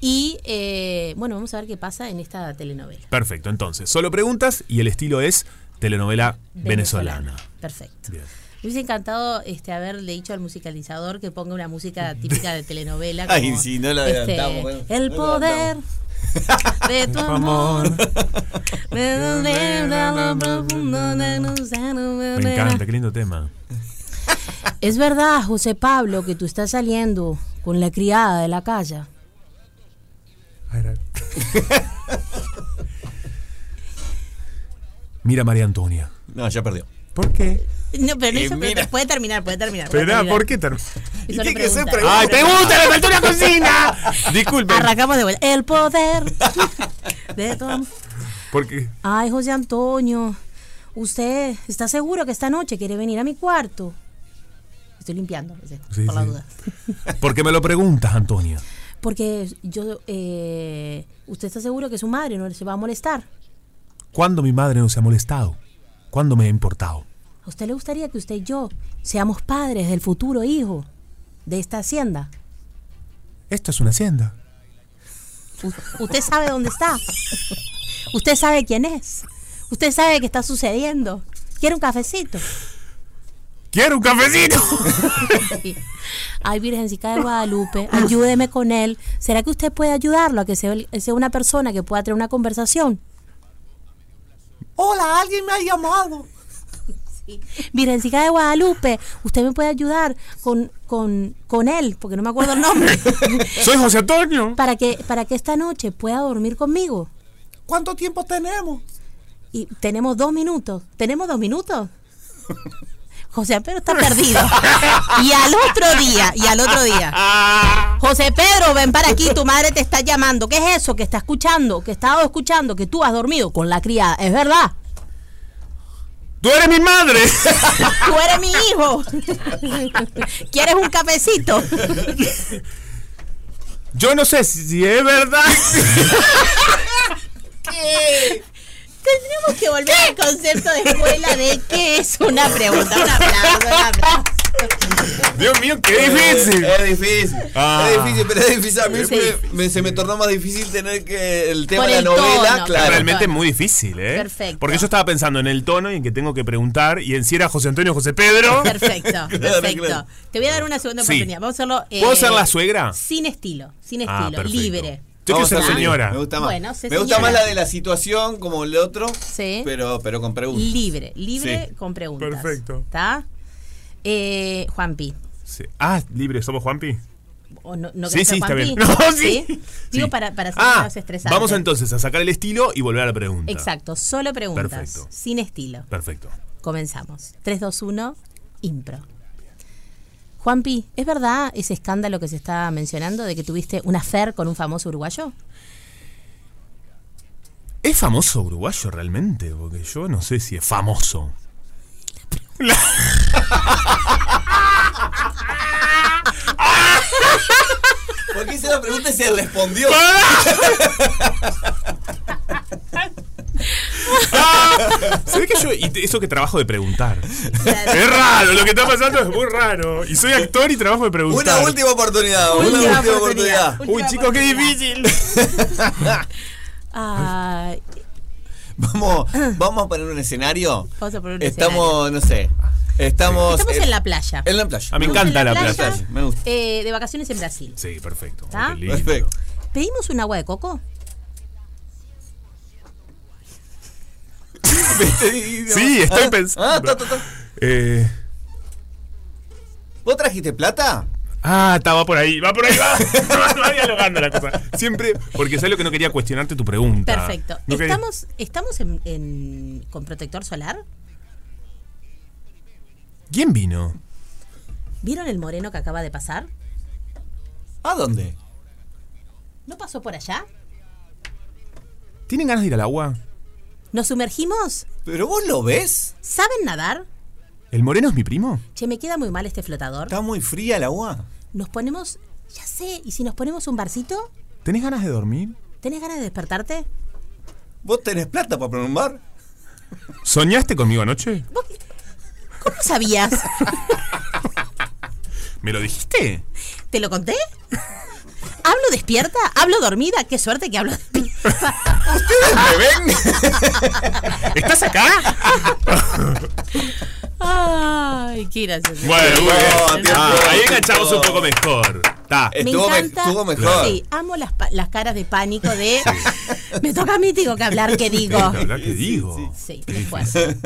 Y eh, bueno, vamos a ver qué pasa en esta telenovela. Perfecto, entonces, solo preguntas y el estilo es telenovela venezolana. Perfecto. Bien. Me hubiese encantado este, haberle dicho al musicalizador que ponga una música típica de telenovela. Ay, como, sí, no lo este, bueno, El no poder de tu amor. Me encanta, qué lindo tema. ¿Es verdad, José Pablo, que tú estás saliendo con la criada de la calle? Mira, María Antonia. No, ya perdió. ¿Por qué? No, pero no Eh, hizo- puede terminar, puede terminar. puede Espera, terminar. ¿por qué? ter- Hizo la tiene que ser pregunta. pregunta. ¡Ay, pregunta! ¡Le faltó una cocina! Disculpen. Arrancamos de vuelta. El poder de Tom. ¿Por qué? Ay, José Antonio, ¿usted está seguro que esta noche quiere venir a mi cuarto? Estoy limpiando, ese, Sí, por la duda. ¿Por qué me lo preguntas, Antonia? Porque yo, eh, ¿usted está seguro que su madre no se va a molestar? ¿Cuándo mi madre no se ha molestado? ¿Cuándo me ha importado? ¿A usted le gustaría que usted y yo seamos padres del futuro hijo de esta hacienda? Esto es una hacienda. U- ¿Usted sabe dónde está? ¿Usted sabe quién es? ¿Usted sabe qué está sucediendo? ¿Quiere un cafecito? ¡Quiero un cafecito! Sí. Ay, Virgencita de Guadalupe, ayúdeme con él. ¿Será que usted puede ayudarlo a que sea, sea una persona que pueda tener una conversación? Hola, alguien me ha llamado. Virgencita de Guadalupe, usted me puede ayudar con, con, con él, porque no me acuerdo el nombre, ¡Soy José Antonio! para que, para que esta noche pueda dormir conmigo. ¿Cuánto tiempo tenemos? Y tenemos dos minutos. ¿Tenemos dos minutos? José Pedro está perdido. Y al otro día, y al otro día. José Pedro, ven para aquí, tu madre te está llamando. ¿Qué es eso que está escuchando? Que estaba escuchando que tú has dormido con la criada. ¿Es verdad? ¡Tú eres mi madre! Tú eres mi hijo. ¿Quieres un cafecito? Yo no sé si, es verdad. Tendremos que volver al concepto de escuela de qué es una pregunta. Un aplauso, un aplauso. Dios mío, qué difícil. Es difícil. Ah. Es difícil, pero es difícil. A mí Sí. me- me- se me tornó más difícil tener que el tema Por de la el novela, tono, claro. Realmente es muy difícil, ¿eh? Perfecto. Porque yo estaba pensando en el tono y en que tengo que preguntar y en si era José Antonio o José Pedro. Perfecto, perfecto. claro. Te voy a dar una segunda Sí. oportunidad. Vamos a hacerlo. eh, ¿Puedo ser la suegra? Sin estilo, sin Ah, estilo, perfecto. libre. Yo quiero ser señora. Me gusta más. Bueno, sé me gusta señora. más la de la situación como el otro, Sí. pero, pero con preguntas. Libre, libre Sí. con preguntas. Perfecto. ¿Está? Eh, Juanpi. Sí. Ah, libre, ¿somos Juanpi? ¿O no, no Sí, ser sí, está bien. No, sí. Digo Sí. para, para hacer Ah, menos estresante. vamos entonces a sacar el estilo y volver a la pregunta. Exacto, solo preguntas. Perfecto. Sin estilo. Perfecto. Comenzamos. 3, 2, 1, impro. Juanpi, ¿es verdad ese escándalo que se está mencionando de que tuviste una affair con un famoso uruguayo? ¿Es famoso uruguayo realmente? Porque yo no sé si es famoso. ¿Por qué hice la pregunta y se respondió? Se ve que yo, y eso que trabajo de preguntar. Es raro, lo que está pasando es muy raro. Y soy actor y trabajo de preguntar. Una última oportunidad, una última oportunidad. oportunidad. Uy, chicos, qué difícil. Ay, Vamos, vamos a poner un escenario. Vamos a poner un Estamos, no sé. Estamos, estamos en la playa. En la playa. Ah, me encanta en la playa, playa. Me gusta. eh, de vacaciones en Brasil. Sí, perfecto. ¿Está? Qué lindo. Perfecto. ¿Pedimos un agua de coco? Sí, estoy pensando. ah, ta, ta, ta. Eh, ¿Vos trajiste plata? Ah, estaba por ahí, va por ahí, va. va dialogando la cosa. Siempre, porque sabes lo que no quería cuestionarte tu pregunta. Perfecto. No quería- ¿Estamos, estamos en, en- con protector solar? ¿Quién vino? ¿Vieron el moreno que acaba de pasar? ¿A dónde? ¿No pasó por allá? ¿Tienen ganas de ir al agua? ¿Nos sumergimos? ¿Pero vos lo ves? ¿Saben nadar? ¿El moreno es mi primo? Che, me queda muy mal este flotador. Está muy fría el agua. Nos ponemos, ya sé, ¿y si nos ponemos un barcito? ¿Tenés ganas de dormir? ¿Tenés ganas de despertarte? ¿Vos tenés plata para poner un bar? ¿Soñaste conmigo anoche? ¿Cómo sabías? ¿Me lo dijiste? ¿Te lo conté? ¿Hablo despierta? ¿Hablo dormida? Qué suerte que hablo despierta. ¿Me ven? ¿Estás acá? Ay, qué gracioso. Bueno, muy bien. No, Ah, ahí enganchamos un poco mejor. Ta. Me Estuvo me- encanta. estuvo mejor. Sí, amo las, pa- las caras de pánico de. Me toca a mí, tengo que hablar, ¿qué digo? La verdad que digo. Sí, qué fuerte.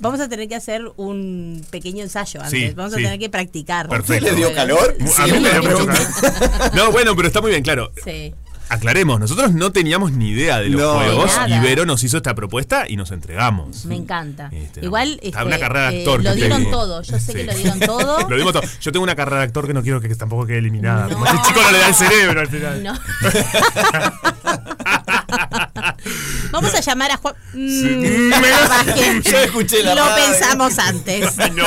Vamos a tener que hacer un pequeño ensayo antes. Sí, Vamos sí. a tener que practicar. Perfecto. ¿Le dio calor? A mí me dio mucho calor. No, bueno, pero está muy bien, claro. Sí. Aclaremos, nosotros no teníamos ni idea de los No. juegos nada. Vero nos hizo esta propuesta y nos entregamos. Me encanta. Este, Igual este, una carrera de eh, actor lo que dieron tengo. todo. Yo sé que lo dieron todo. Lo dimos todo. Yo tengo una carrera de actor que no quiero que tampoco quede eliminada. No. Como ese chico no le da el cerebro al final. No. Vamos a llamar a Juan. Mm, Yo escuché la Lo pensamos antes. No.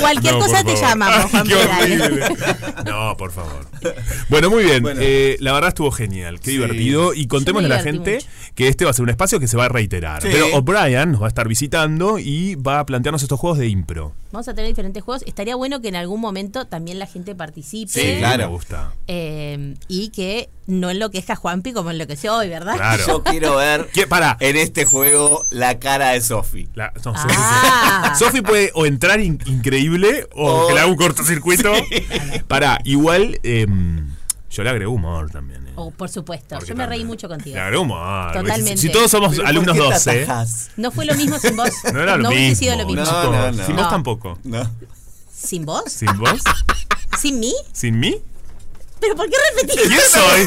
Cualquier No, cosa te llamamos, Juan horrible. No, por favor. Bueno, muy bien. Bueno. Eh, la verdad estuvo genial. Qué Sí. divertido. Y contémosle a la gente que este va a ser un espacio que se va a reiterar. Sí. Pero O'Brien nos va a estar visitando y va a plantearnos estos juegos de impro. Vamos a tener diferentes juegos. Estaría bueno que en algún momento también la gente participe. Sí, claro. Me gusta. Eh, y que no enloquezca a Juanpi como enloqueció hoy, ¿verdad? Claro. Yo quiero ver ¿Qué? Para. en este juego la cara de Sofi. No, Ah. Sofi- puede o entrar in- increíble o O- que le haga un cortocircuito. Para, igual, em, yo le agrego humor también. eh. Oh, por supuesto. Porque Yo me reí mucho contigo. Le agrego humor. Totalmente. Si, si todos somos Pero alumnos ¿por qué te 12. atajás? No fue lo mismo sin vos. No era lo hubiese mismo. sido lo mismo. No, chicos. no, no. Sin vos No. tampoco. No. ¿Sin vos? ¿Sin vos? ¿Sin mí? ¿Sin mí? ¿Pero por qué repetís? ¿Quién soy?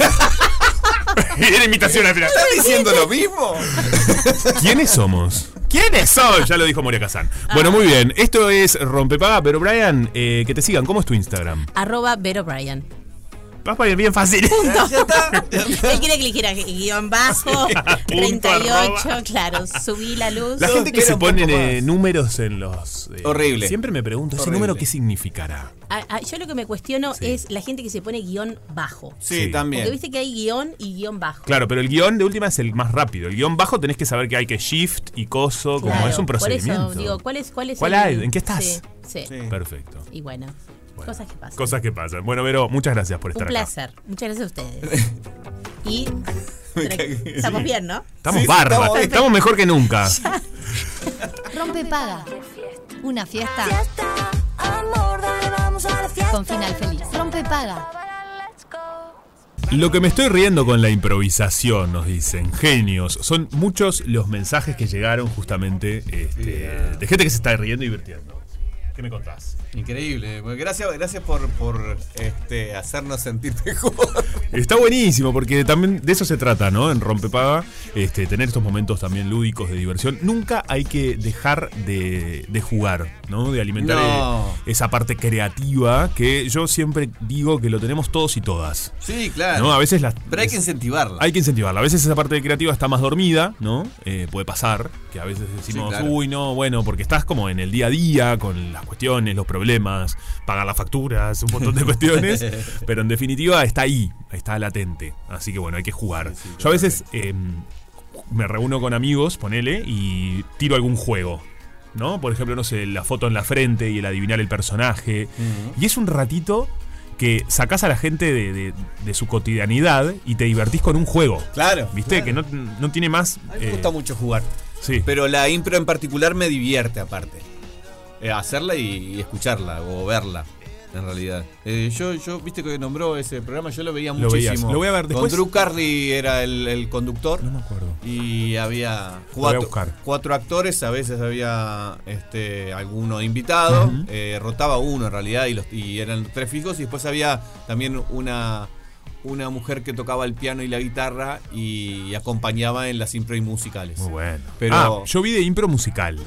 Era imitación al final. ¿Estás diciendo lo mismo? ¿Quiénes somos? ¿Quiénes son? Ya lo dijo Moria Kazan. Bueno, muy bien. Esto es Rompepaga, pero Brian, eh, que te sigan. ¿Cómo es tu Instagram? Arroba Vero Bryan. Vas para ir bien fácil. Él quiere que le dijera guion bajo, Punto, 38, arroba. claro, subí la luz. La gente que se más. eh, números en los. eh, Horrible. Siempre me pregunto, ¿ese Horrible. número qué significará? Ah, ah, yo lo que me cuestiono Sí. es la gente que se pone guion bajo. Sí, Sí. también. Porque viste que hay guion y guion bajo. Claro, pero el guion de última es el más rápido. El guion bajo tenés que saber que hay que shift y coso, como Claro, es un procedimiento. Por eso, digo, ¿cuál es, cuál es ¿Cuál el- hay? ¿En qué estás? Sí, sí. Sí. Perfecto. Y bueno, Bueno, cosas que pasan. Cosas que pasan. Bueno, Vero, muchas gracias por Un estar acá. placer. Muchas gracias a ustedes. Y estamos bien, ¿no? Estamos Sí, bárbaros. estamos mejor que nunca. Rompe paga. Una fiesta Amor, dale, vamos a la fiesta. con final feliz. Rompe paga. Lo que me estoy riendo con la improvisación, nos dicen, genios. Son muchos los mensajes que llegaron justamente este, de gente que se está riendo y divirtiendo. ¿Qué me contás? Increíble. Gracias, gracias por, por este, hacernos sentir mejor. Está buenísimo porque también de eso se trata, ¿no? En Rompepaga, este, tener estos momentos también lúdicos de diversión. Nunca hay que dejar de, de jugar, ¿no? De alimentar No. eh, esa parte creativa que yo siempre digo que lo tenemos todos y todas. Sí, claro. ¿no? A veces las, Pero hay que incentivarla. hay que incentivarla. A veces esa parte creativa está más dormida, ¿no? Eh, puede pasar, que a veces decimos, Sí, claro. uy, no, bueno, porque estás como en el día a día, con las cuestiones, los problemas, pagar las facturas, un montón de cuestiones. pero en definitiva está ahí, está latente. Así que bueno, hay que jugar. Yo a veces eh, me reúno con amigos, ponele, y tiro algún juego. ¿No? Por ejemplo, no sé, la foto en la frente y el adivinar el personaje. Y es un ratito que sacás a la gente de, de- de su cotidianidad y te divertís con un juego. Claro. ¿Viste? Que no, no tiene más. A mí me eh, gusta mucho jugar. Sí. Pero la impro en particular me divierte aparte. Eh, hacerla y, y escucharla o verla. En realidad. Eh, yo, yo, viste que nombró ese programa, yo lo veía Lo veías. muchísimo. Lo voy a ver después. Con Drew Carly era el, el conductor. No me acuerdo. Y había cuatro, cuatro actores, a veces había este alguno invitado, eh, rotaba uno en realidad y, los, y eran tres fijos y después había también una, una mujer que tocaba el piano y la guitarra y acompañaba en las impro y musicales. Muy bueno. Pero- ah, yo vi de impro musical.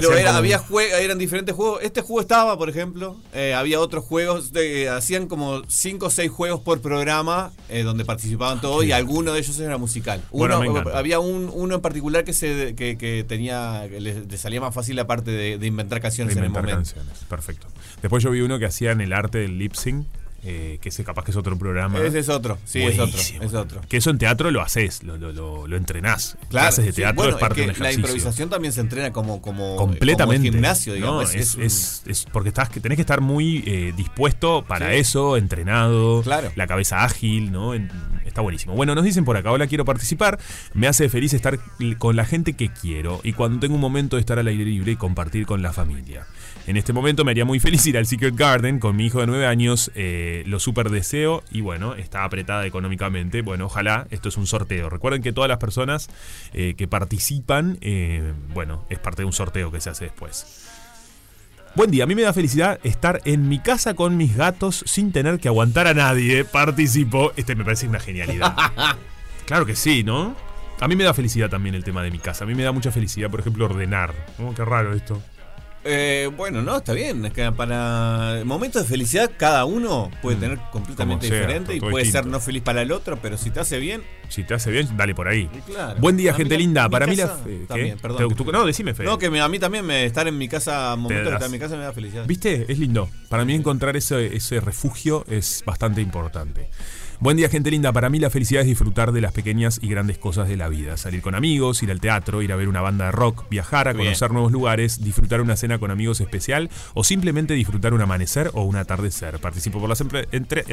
Pero era, como- había jue- eran diferentes juegos. Este juego estaba, por ejemplo. eh, había otros juegos. De, hacían como cinco o seis juegos por programa eh, donde participaban todos y alguno de ellos era musical. Bueno, Uno- me encanta. había un, uno en particular que se que, que tenía que le, le salía más fácil la parte de, de inventar canciones de en el inventar momento. canciones. Perfecto. Después yo vi uno que hacían el arte del lip sync, eh, que ese capaz que es otro programa. Ese es otro, sí, es otro, es otro. Que eso en teatro lo haces, lo, lo, lo, lo entrenás. Claro, Clases de sí, teatro bueno, es parte que de un la ejercicio. improvisación también se entrena como como completamente como gimnasio, ¿no? digamos. es, un- es- es porque estás que tenés que estar muy eh, dispuesto para Sí. eso entrenado Claro. la cabeza ágil no En- está buenísimo. Bueno, nos dicen por acá, hola, quiero participar. Me hace feliz estar con la gente que quiero y cuando tengo un momento de estar al aire libre y compartir con la familia. En este momento me haría muy feliz ir al Secret Garden con mi hijo de 9 años. eh, lo super deseo y bueno, está apretada económicamente. Bueno, ojalá esto es un sorteo. Recuerden que todas las personas eh, que participan, eh, bueno, es parte de un sorteo que se hace después. Buen día, a mí me da felicidad estar en mi casa con mis gatos sin tener que aguantar a nadie. Participo. Este me parece una genialidad. claro que sí, ¿no? A mí me da felicidad también el tema de mi casa. A mí me da mucha felicidad, por ejemplo, ordenar. Oh, qué raro esto. Eh, bueno, no, está bien. Es que para momentos de felicidad, cada uno puede tener completamente Mm. Como sea, diferente y puede ser no feliz para el otro, pero si te hace bien. Si te hace bien, dale por ahí. claro. Buen día, A gente la- linda. Para mí la. eh, también, perdón. Tú- no, decime, Fede. No, que me- a mí también me, estar en mi casa, momentos de das. estar en mi casa me da felicidad. ¿Viste? Es lindo. Para mí encontrar ese, ese refugio es bastante importante. Buen día, gente linda. Para mí la felicidad es disfrutar de las pequeñas y grandes cosas de la vida. Salir con amigos, ir al teatro, ir a ver una banda de rock, viajar, a Bien. conocer nuevos lugares, disfrutar una cena con amigos especial o simplemente disfrutar un amanecer o un atardecer. Participo por las empre- entre...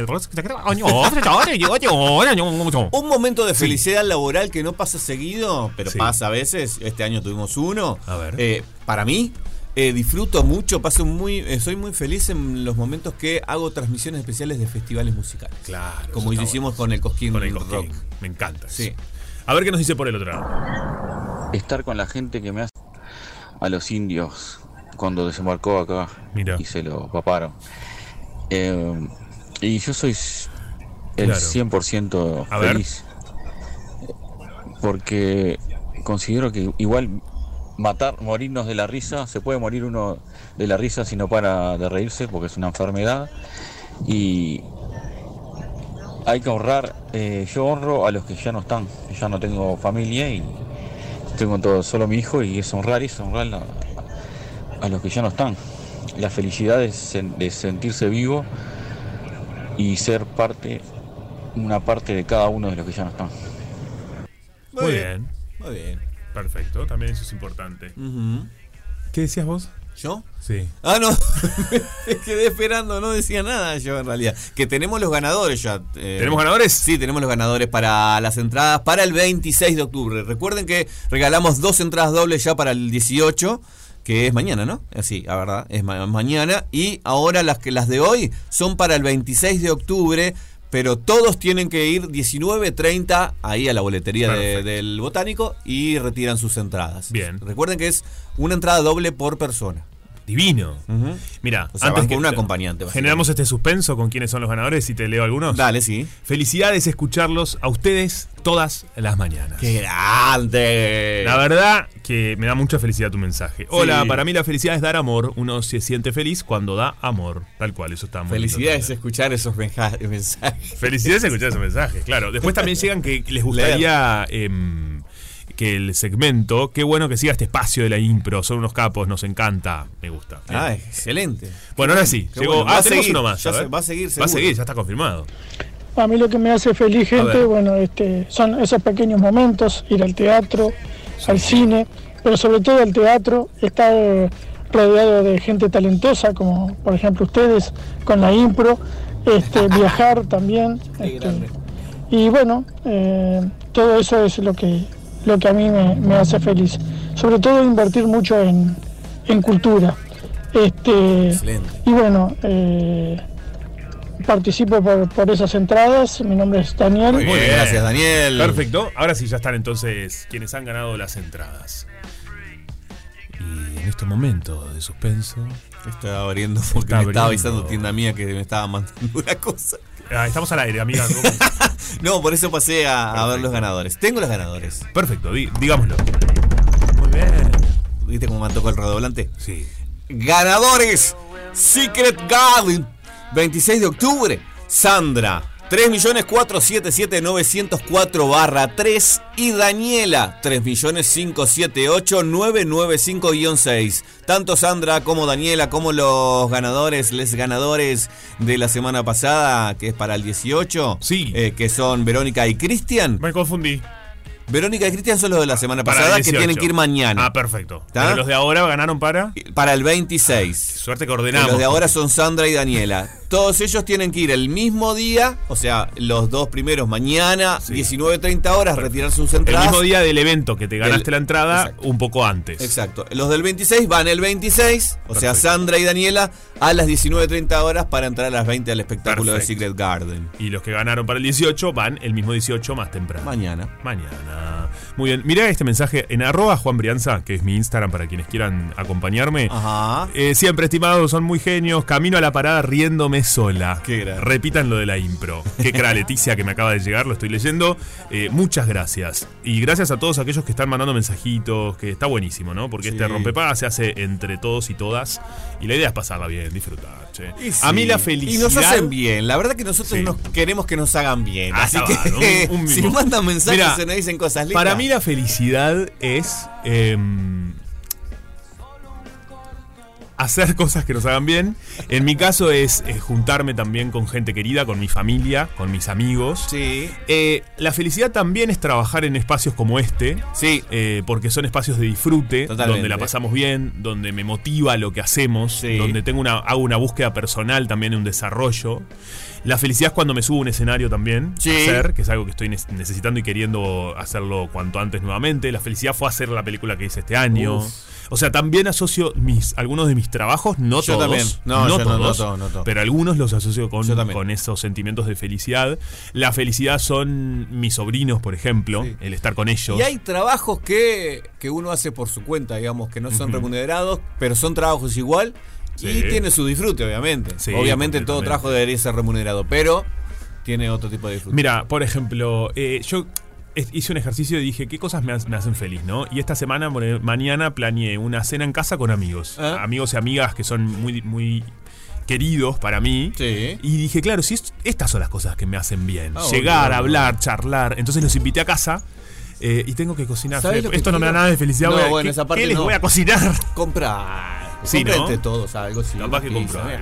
Un momento de Sí. felicidad laboral que no pasa seguido, pero Sí. pasa a veces. Este año tuvimos uno. A ver. Eh, para mí, eh, disfruto mucho, paso muy, eh, soy muy feliz en los momentos que hago transmisiones especiales de festivales musicales. Claro. Como hicimos bueno. con el Cosquín Con el Rock. Cosquín. Me encanta. eso. Sí. A ver qué nos dice por el otro lado. estar con la gente que me hace a los indios cuando desembarcó acá y se lo paparon. Eh, y yo soy el Claro. 100% A ver. feliz porque considero que igual matar, morirnos de la risa, se puede morir uno de la risa si no para de reírse porque es una enfermedad y hay que honrar, eh, yo honro a los que ya no están, ya no tengo familia y tengo todo, solo mi hijo y es honrar eso, honrar la- a los que ya no están. La felicidad sen- de sentirse vivo y ser parte, una parte de cada uno de los que ya no están. Muy bien. Muy bien. Perfecto. También eso es importante. ¿Qué decías vos? ¿Yo? Sí. Ah, no. Me quedé esperando, no decía nada yo en realidad. Que tenemos los ganadores ya. eh. ¿Tenemos ganadores? Sí, tenemos los ganadores para las entradas para el 26 de octubre. Recuerden que regalamos dos entradas dobles ya para el 18, que es mañana, ¿no? Eh, Sí, la verdad, es ma- mañana. Y ahora las, que, las de hoy son para el 26 de octubre. Pero todos tienen que ir 19.30 ahí a la boletería de- del Botánico y retiran sus entradas. Bien. Recuerden que es una entrada doble por persona. Divino. Mira, O sea, antes que con un acompañante, generamos este suspenso con quiénes son los ganadores y te leo algunos. Dale, sí. Felicidades escucharlos a ustedes todas las mañanas. ¡Qué grande! La verdad que me da mucha felicidad tu mensaje. Hola, Sí. para mí la felicidad es dar amor. Uno se siente feliz cuando da amor. Tal cual, eso está muy Felicidades escuchar esos mensajes. Felicidades escuchar esos mensajes, claro. Después también llegan que les gustaría que el segmento, qué bueno que siga este espacio de la impro, son unos capos, nos encanta, me gusta. Ah, excelente. Bueno, ahora sí, llegó. bueno. Va Ah, a tenemos seguir, uno más. ya a ver. se- va a seguir, Va a seguir, ya está confirmado. A mí lo que me hace feliz, gente, bueno, este, son esos pequeños momentos, ir al teatro, al cine, pero sobre todo al teatro, estar rodeado de gente talentosa, como por ejemplo ustedes, con la impro, este, viajar también. este, y bueno, eh, todo eso es lo que, lo que a mí me, me hace feliz. Sobre todo invertir mucho en, en cultura. Este, y bueno, eh, participo por, por esas entradas. Mi nombre es Daniel. Muy bien, gracias, Daniel. Perfecto. Ahora sí ya están entonces quienes han ganado las entradas. Y en este momento de suspenso. Estaba abriendo porque Está me estaba avisando tienda mía que me estaba mandando una cosa. Ah, estamos al aire, amiga. No, por eso pasé a, a ver los ganadores. Tengo los ganadores. Perfecto, di- digámoslo. Muy bien. ¿Viste cómo me tocó el redoblante? Sí. Ganadores. Secret Garden. 26 de octubre. Sandra. 3.477.904 barra 3 y Daniela 3.578.995-6 tanto Sandra como Daniela como los ganadores les ganadores de la semana pasada que es para el 18 sí. que son Verónica y Cristian. Me confundí Verónica y Cristian son los de la semana Para el pasada que 18. tienen que ir mañana. Ah, perfecto. Pero los de ahora ganaron para. Para el 26. Suerte que ordenamos. los de ahora son Sandra y Daniela. Todos ellos tienen que ir el mismo día, o sea, los dos primeros mañana, 19.30 horas, retirar sus El entradas. mismo día del evento que te ganaste la entrada, un poco antes. Exacto. Los del 26 van el 26, o sea, Sandra y Daniela, a las 19.30 horas para entrar a las 20 al espectáculo de Perfecto. Secret Garden. Y los que ganaron para el 18 van el mismo 18 más temprano. Mañana. Mañana. Muy bien. Mirá este mensaje en arroba Juan Brianza, que es mi Instagram para quienes quieran acompañarme. Ajá. Eh, siempre, estimados, son muy genios. Camino a la parada riéndome sola. Qué grande. Repitan lo de la impro. Qué cra Leticia que me acaba de llegar, lo estoy leyendo. Eh, muchas gracias. Y gracias a todos aquellos que están mandando mensajitos, que está buenísimo, ¿no? Porque Sí. este rompepaga se hace entre todos y todas. Y la idea es pasarla bien, disfrutar, che. A mí la felicidad. Y nos hacen bien. La verdad que nosotros Sí. nos queremos que nos hagan bien. Ah, Así que un- un si mandan mensajes Mirá, se nos dicen cosas lindas. Para mí la felicidad es em, hacer cosas que nos hagan bien. En mi caso es, eh, juntarme también con gente querida, con mi familia, con mis amigos. Sí. Eh, la felicidad también es trabajar en espacios como este. Sí. eh, porque son espacios de disfrute, Totalmente. donde la pasamos bien, donde me motiva lo que hacemos, Sí. donde tengo una, hago una búsqueda personal también, un desarrollo. La felicidad es cuando me subo a un escenario también, Sí. hacer, que es algo que estoy necesitando y queriendo hacerlo cuanto antes nuevamente. La felicidad fue hacer la película que hice este año. Uf. O sea, también asocio mis, algunos de mis trabajos, no Yo todos, también. No, yo no, no todos, todo, no todo. pero algunos los asocio con, esos sentimientos de felicidad. La felicidad son mis sobrinos, por ejemplo, el estar con ellos. Y hay trabajos que, que uno hace por su cuenta, digamos, que no son remunerados, pero son trabajos igual. Sí. Y tiene su disfrute, obviamente. Sí, obviamente todo trabajo debería ser remunerado, pero tiene otro tipo de disfrute. Mira, por ejemplo, eh, yo hice un ejercicio y dije, ¿qué cosas me, ha- me hacen feliz, no? Y esta semana, mañana, planeé una cena en casa con amigos. Ah. Amigos y amigas que son muy, muy queridos para mí. Sí. Y dije, claro, si es- estas son las cosas que me hacen bien. Ah, Llegar, hablar, charlar. Entonces los invité a casa. eh, y tengo que cocinar. ¿Sabés lo que Esto no me da nada de felicidad. No, bueno, ¿qué- esa parte ¿Qué les voy a cocinar? Comprar. Sí, Compra ¿no? entre todos algo, sí. Capaz que compro. eh,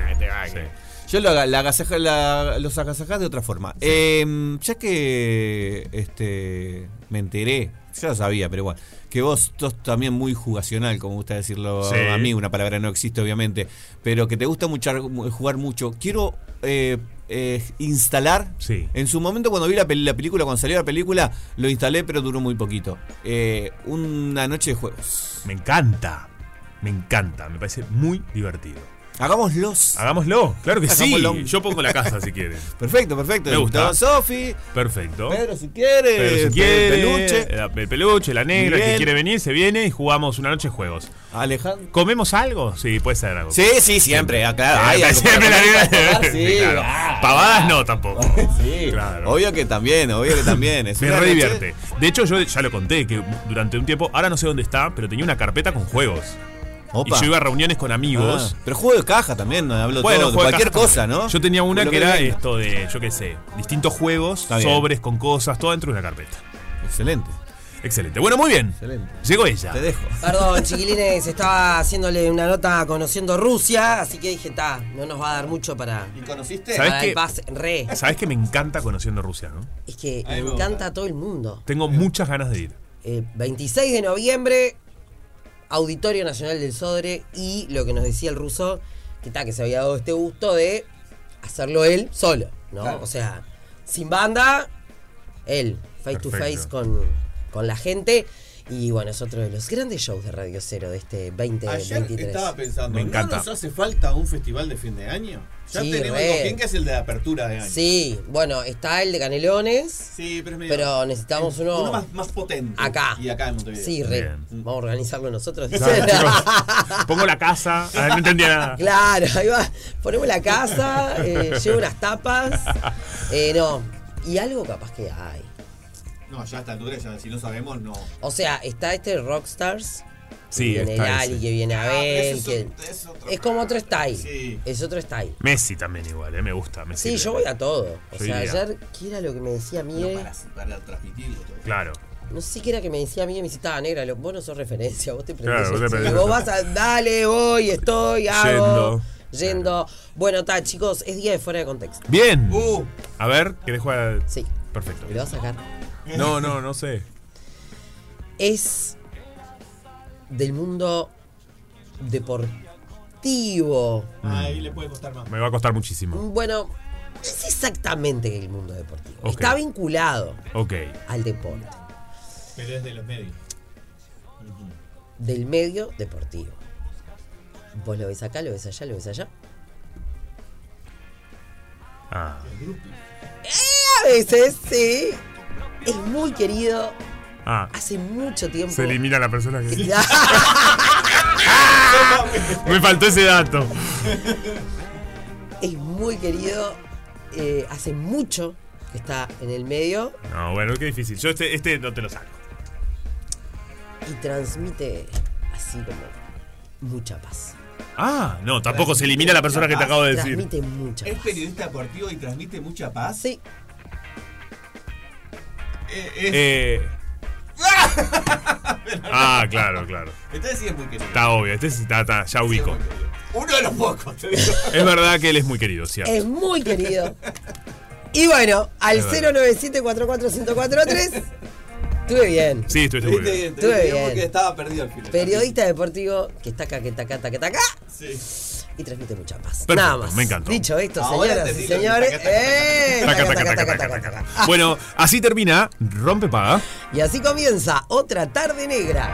eh. Yo lo, la agasaja- la- los agasajás de otra forma. Eh, ya que este me enteré, ya lo sabía, pero bueno, que vos sos también muy jugacional, como gusta decirlo Sí. a mí, una palabra no existe obviamente, pero que te gusta mucho, jugar mucho. Quiero eh, eh, instalar, Sí. en su momento cuando vi la película, cuando salió la película, lo instalé, pero duró muy poquito. Eh, una noche de juegos. Me encanta. Me encanta. Me parece muy divertido. Hagámoslos. Hagámoslo, claro que sí. Hagámoslo. Yo pongo la casa si quieren. Perfecto, perfecto. Me gusta. Sofi, Perfecto. Pedro si quiere, Pero si quiere, peluche. la- el peluche, la negra, el que Miguel. quiere venir, se viene y jugamos una noche de juegos. Alejandro. ¿Comemos algo? Sí, puede ser algo. Sí, sí, siempre, ah, claro, hay algo siempre la negra. sí. Sí, claro. Ah. Pavadas no tampoco. Sí, Claro. obvio que también, obvio que también. Es Me re divierte. De hecho, yo ya lo conté, que durante un tiempo, ahora no sé dónde está, pero tenía una carpeta con juegos. Opa. Y yo iba a reuniones con amigos. Ah, pero juego de caja también, no hablo Bueno, todo, de cualquier caja cosa. ¿no? Yo tenía una que era venga. esto de, yo qué sé, distintos juegos, sobres con cosas, todo dentro de una carpeta. Excelente. Excelente. Bueno, muy bien. Excelente. Llegó ella. Te dejo. Perdón, chiquilines, estaba haciéndole una nota conociendo Rusia, así que dije, ta, no nos va a dar mucho para, ¿Y conociste? ¿Sabes para qué? el pase. Re. ¿Sabes que me encanta conociendo Rusia, no? Es que Ahí me encanta a todo el mundo. Tengo muchas ganas de ir. Eh, 26 de noviembre, Auditorio Nacional del Sodre, y lo que nos decía el ruso, que, ta, que se había dado este gusto de hacerlo él solo, ¿no? Claro. O sea, sin banda, él, face to face con, con la gente. Y bueno, es otro de los grandes shows de Radio Cero de este 2023. Ayer estaba pensando, Me encanta. ¿no nos hace falta un festival de fin de año? Ya Sí, tenemos re. ¿Quién que es el de apertura de año? Sí, bueno, está el de Canelones, Sí, pero es medio- pero necesitamos uno, uno más, más potente. acá. Y acá en Montevideo. Sí, re. Bien. Vamos a organizarlo nosotros. Claro, chicos, pongo la casa. Ah, no entendía nada. Claro, ahí va. Ponemos la casa, eh, llevo unas tapas. Eh, no, y algo capaz que hay. No, ya a esta altura, ya, si no sabemos, no. O sea, está este Rockstars. Sí, que viene ese. que viene Ah, Abel. que es- como otro style. Sí. Es otro style. Messi también igual, eh, me gusta. me Sí, yo voy a todo. O sea, iría. ayer, ¿qué era lo que me decía No, Miguel? para, para transmitirlo todo. Claro. No sé qué era que me decía Miguel, me decía, "Estaba negra. Lo- Vos no sos referencia, vos te Claro, prendés. vos te vos vas a, dale, voy, estoy, hago. Yendo. Yendo. Bueno, está, chicos, es día de fuera de contexto. Bien. Uh, A ver, ¿querés jugar? Sí. Perfecto. ¿Me lo vas a sacar? No, no, no sé. es del mundo deportivo. Ahí le puede costar más. Me va a costar muchísimo. Bueno, no es exactamente el mundo deportivo. Está vinculado Ok. al deporte, Pero es de los medios. del medio deportivo. Vos lo ves acá, lo ves allá, lo ves allá. Ah. A veces, sí. Es muy querido. Ah. Hace mucho tiempo. Se elimina la persona que. Me faltó ese dato. es muy querido. eh, hace mucho que está en el medio No, bueno, qué difícil. Yo este, este no te lo saco. y transmite así como mucha paz. Ah, no, tampoco se elimina la persona que te acabo de decir. Transmite mucha Es paz. periodista deportivo y transmite mucha paz. Sí. Eh, es- Eh. Ah, claro, claro. Entonces sí es muy querido. Está obvio, este sí está, está- ya ubico. Uno de los pocos, te digo. Es verdad que él es muy querido, ¿cierto? Es muy querido. Y bueno, al Es verdad. 097-44143. Estuve bien. Sí, estuviste muy bien. bien, Estuve bien. porque estaba perdido al final. Periodista deportivo que está acá, que está acá, está acá, está acá. Sí. Y transmite mucha paz. Perfecto, Nada más. me encantó. Dicho esto, Ahora señoras y señores. ¡eh! Bueno, así termina Rompe Paga. Y así comienza otra tarde negra.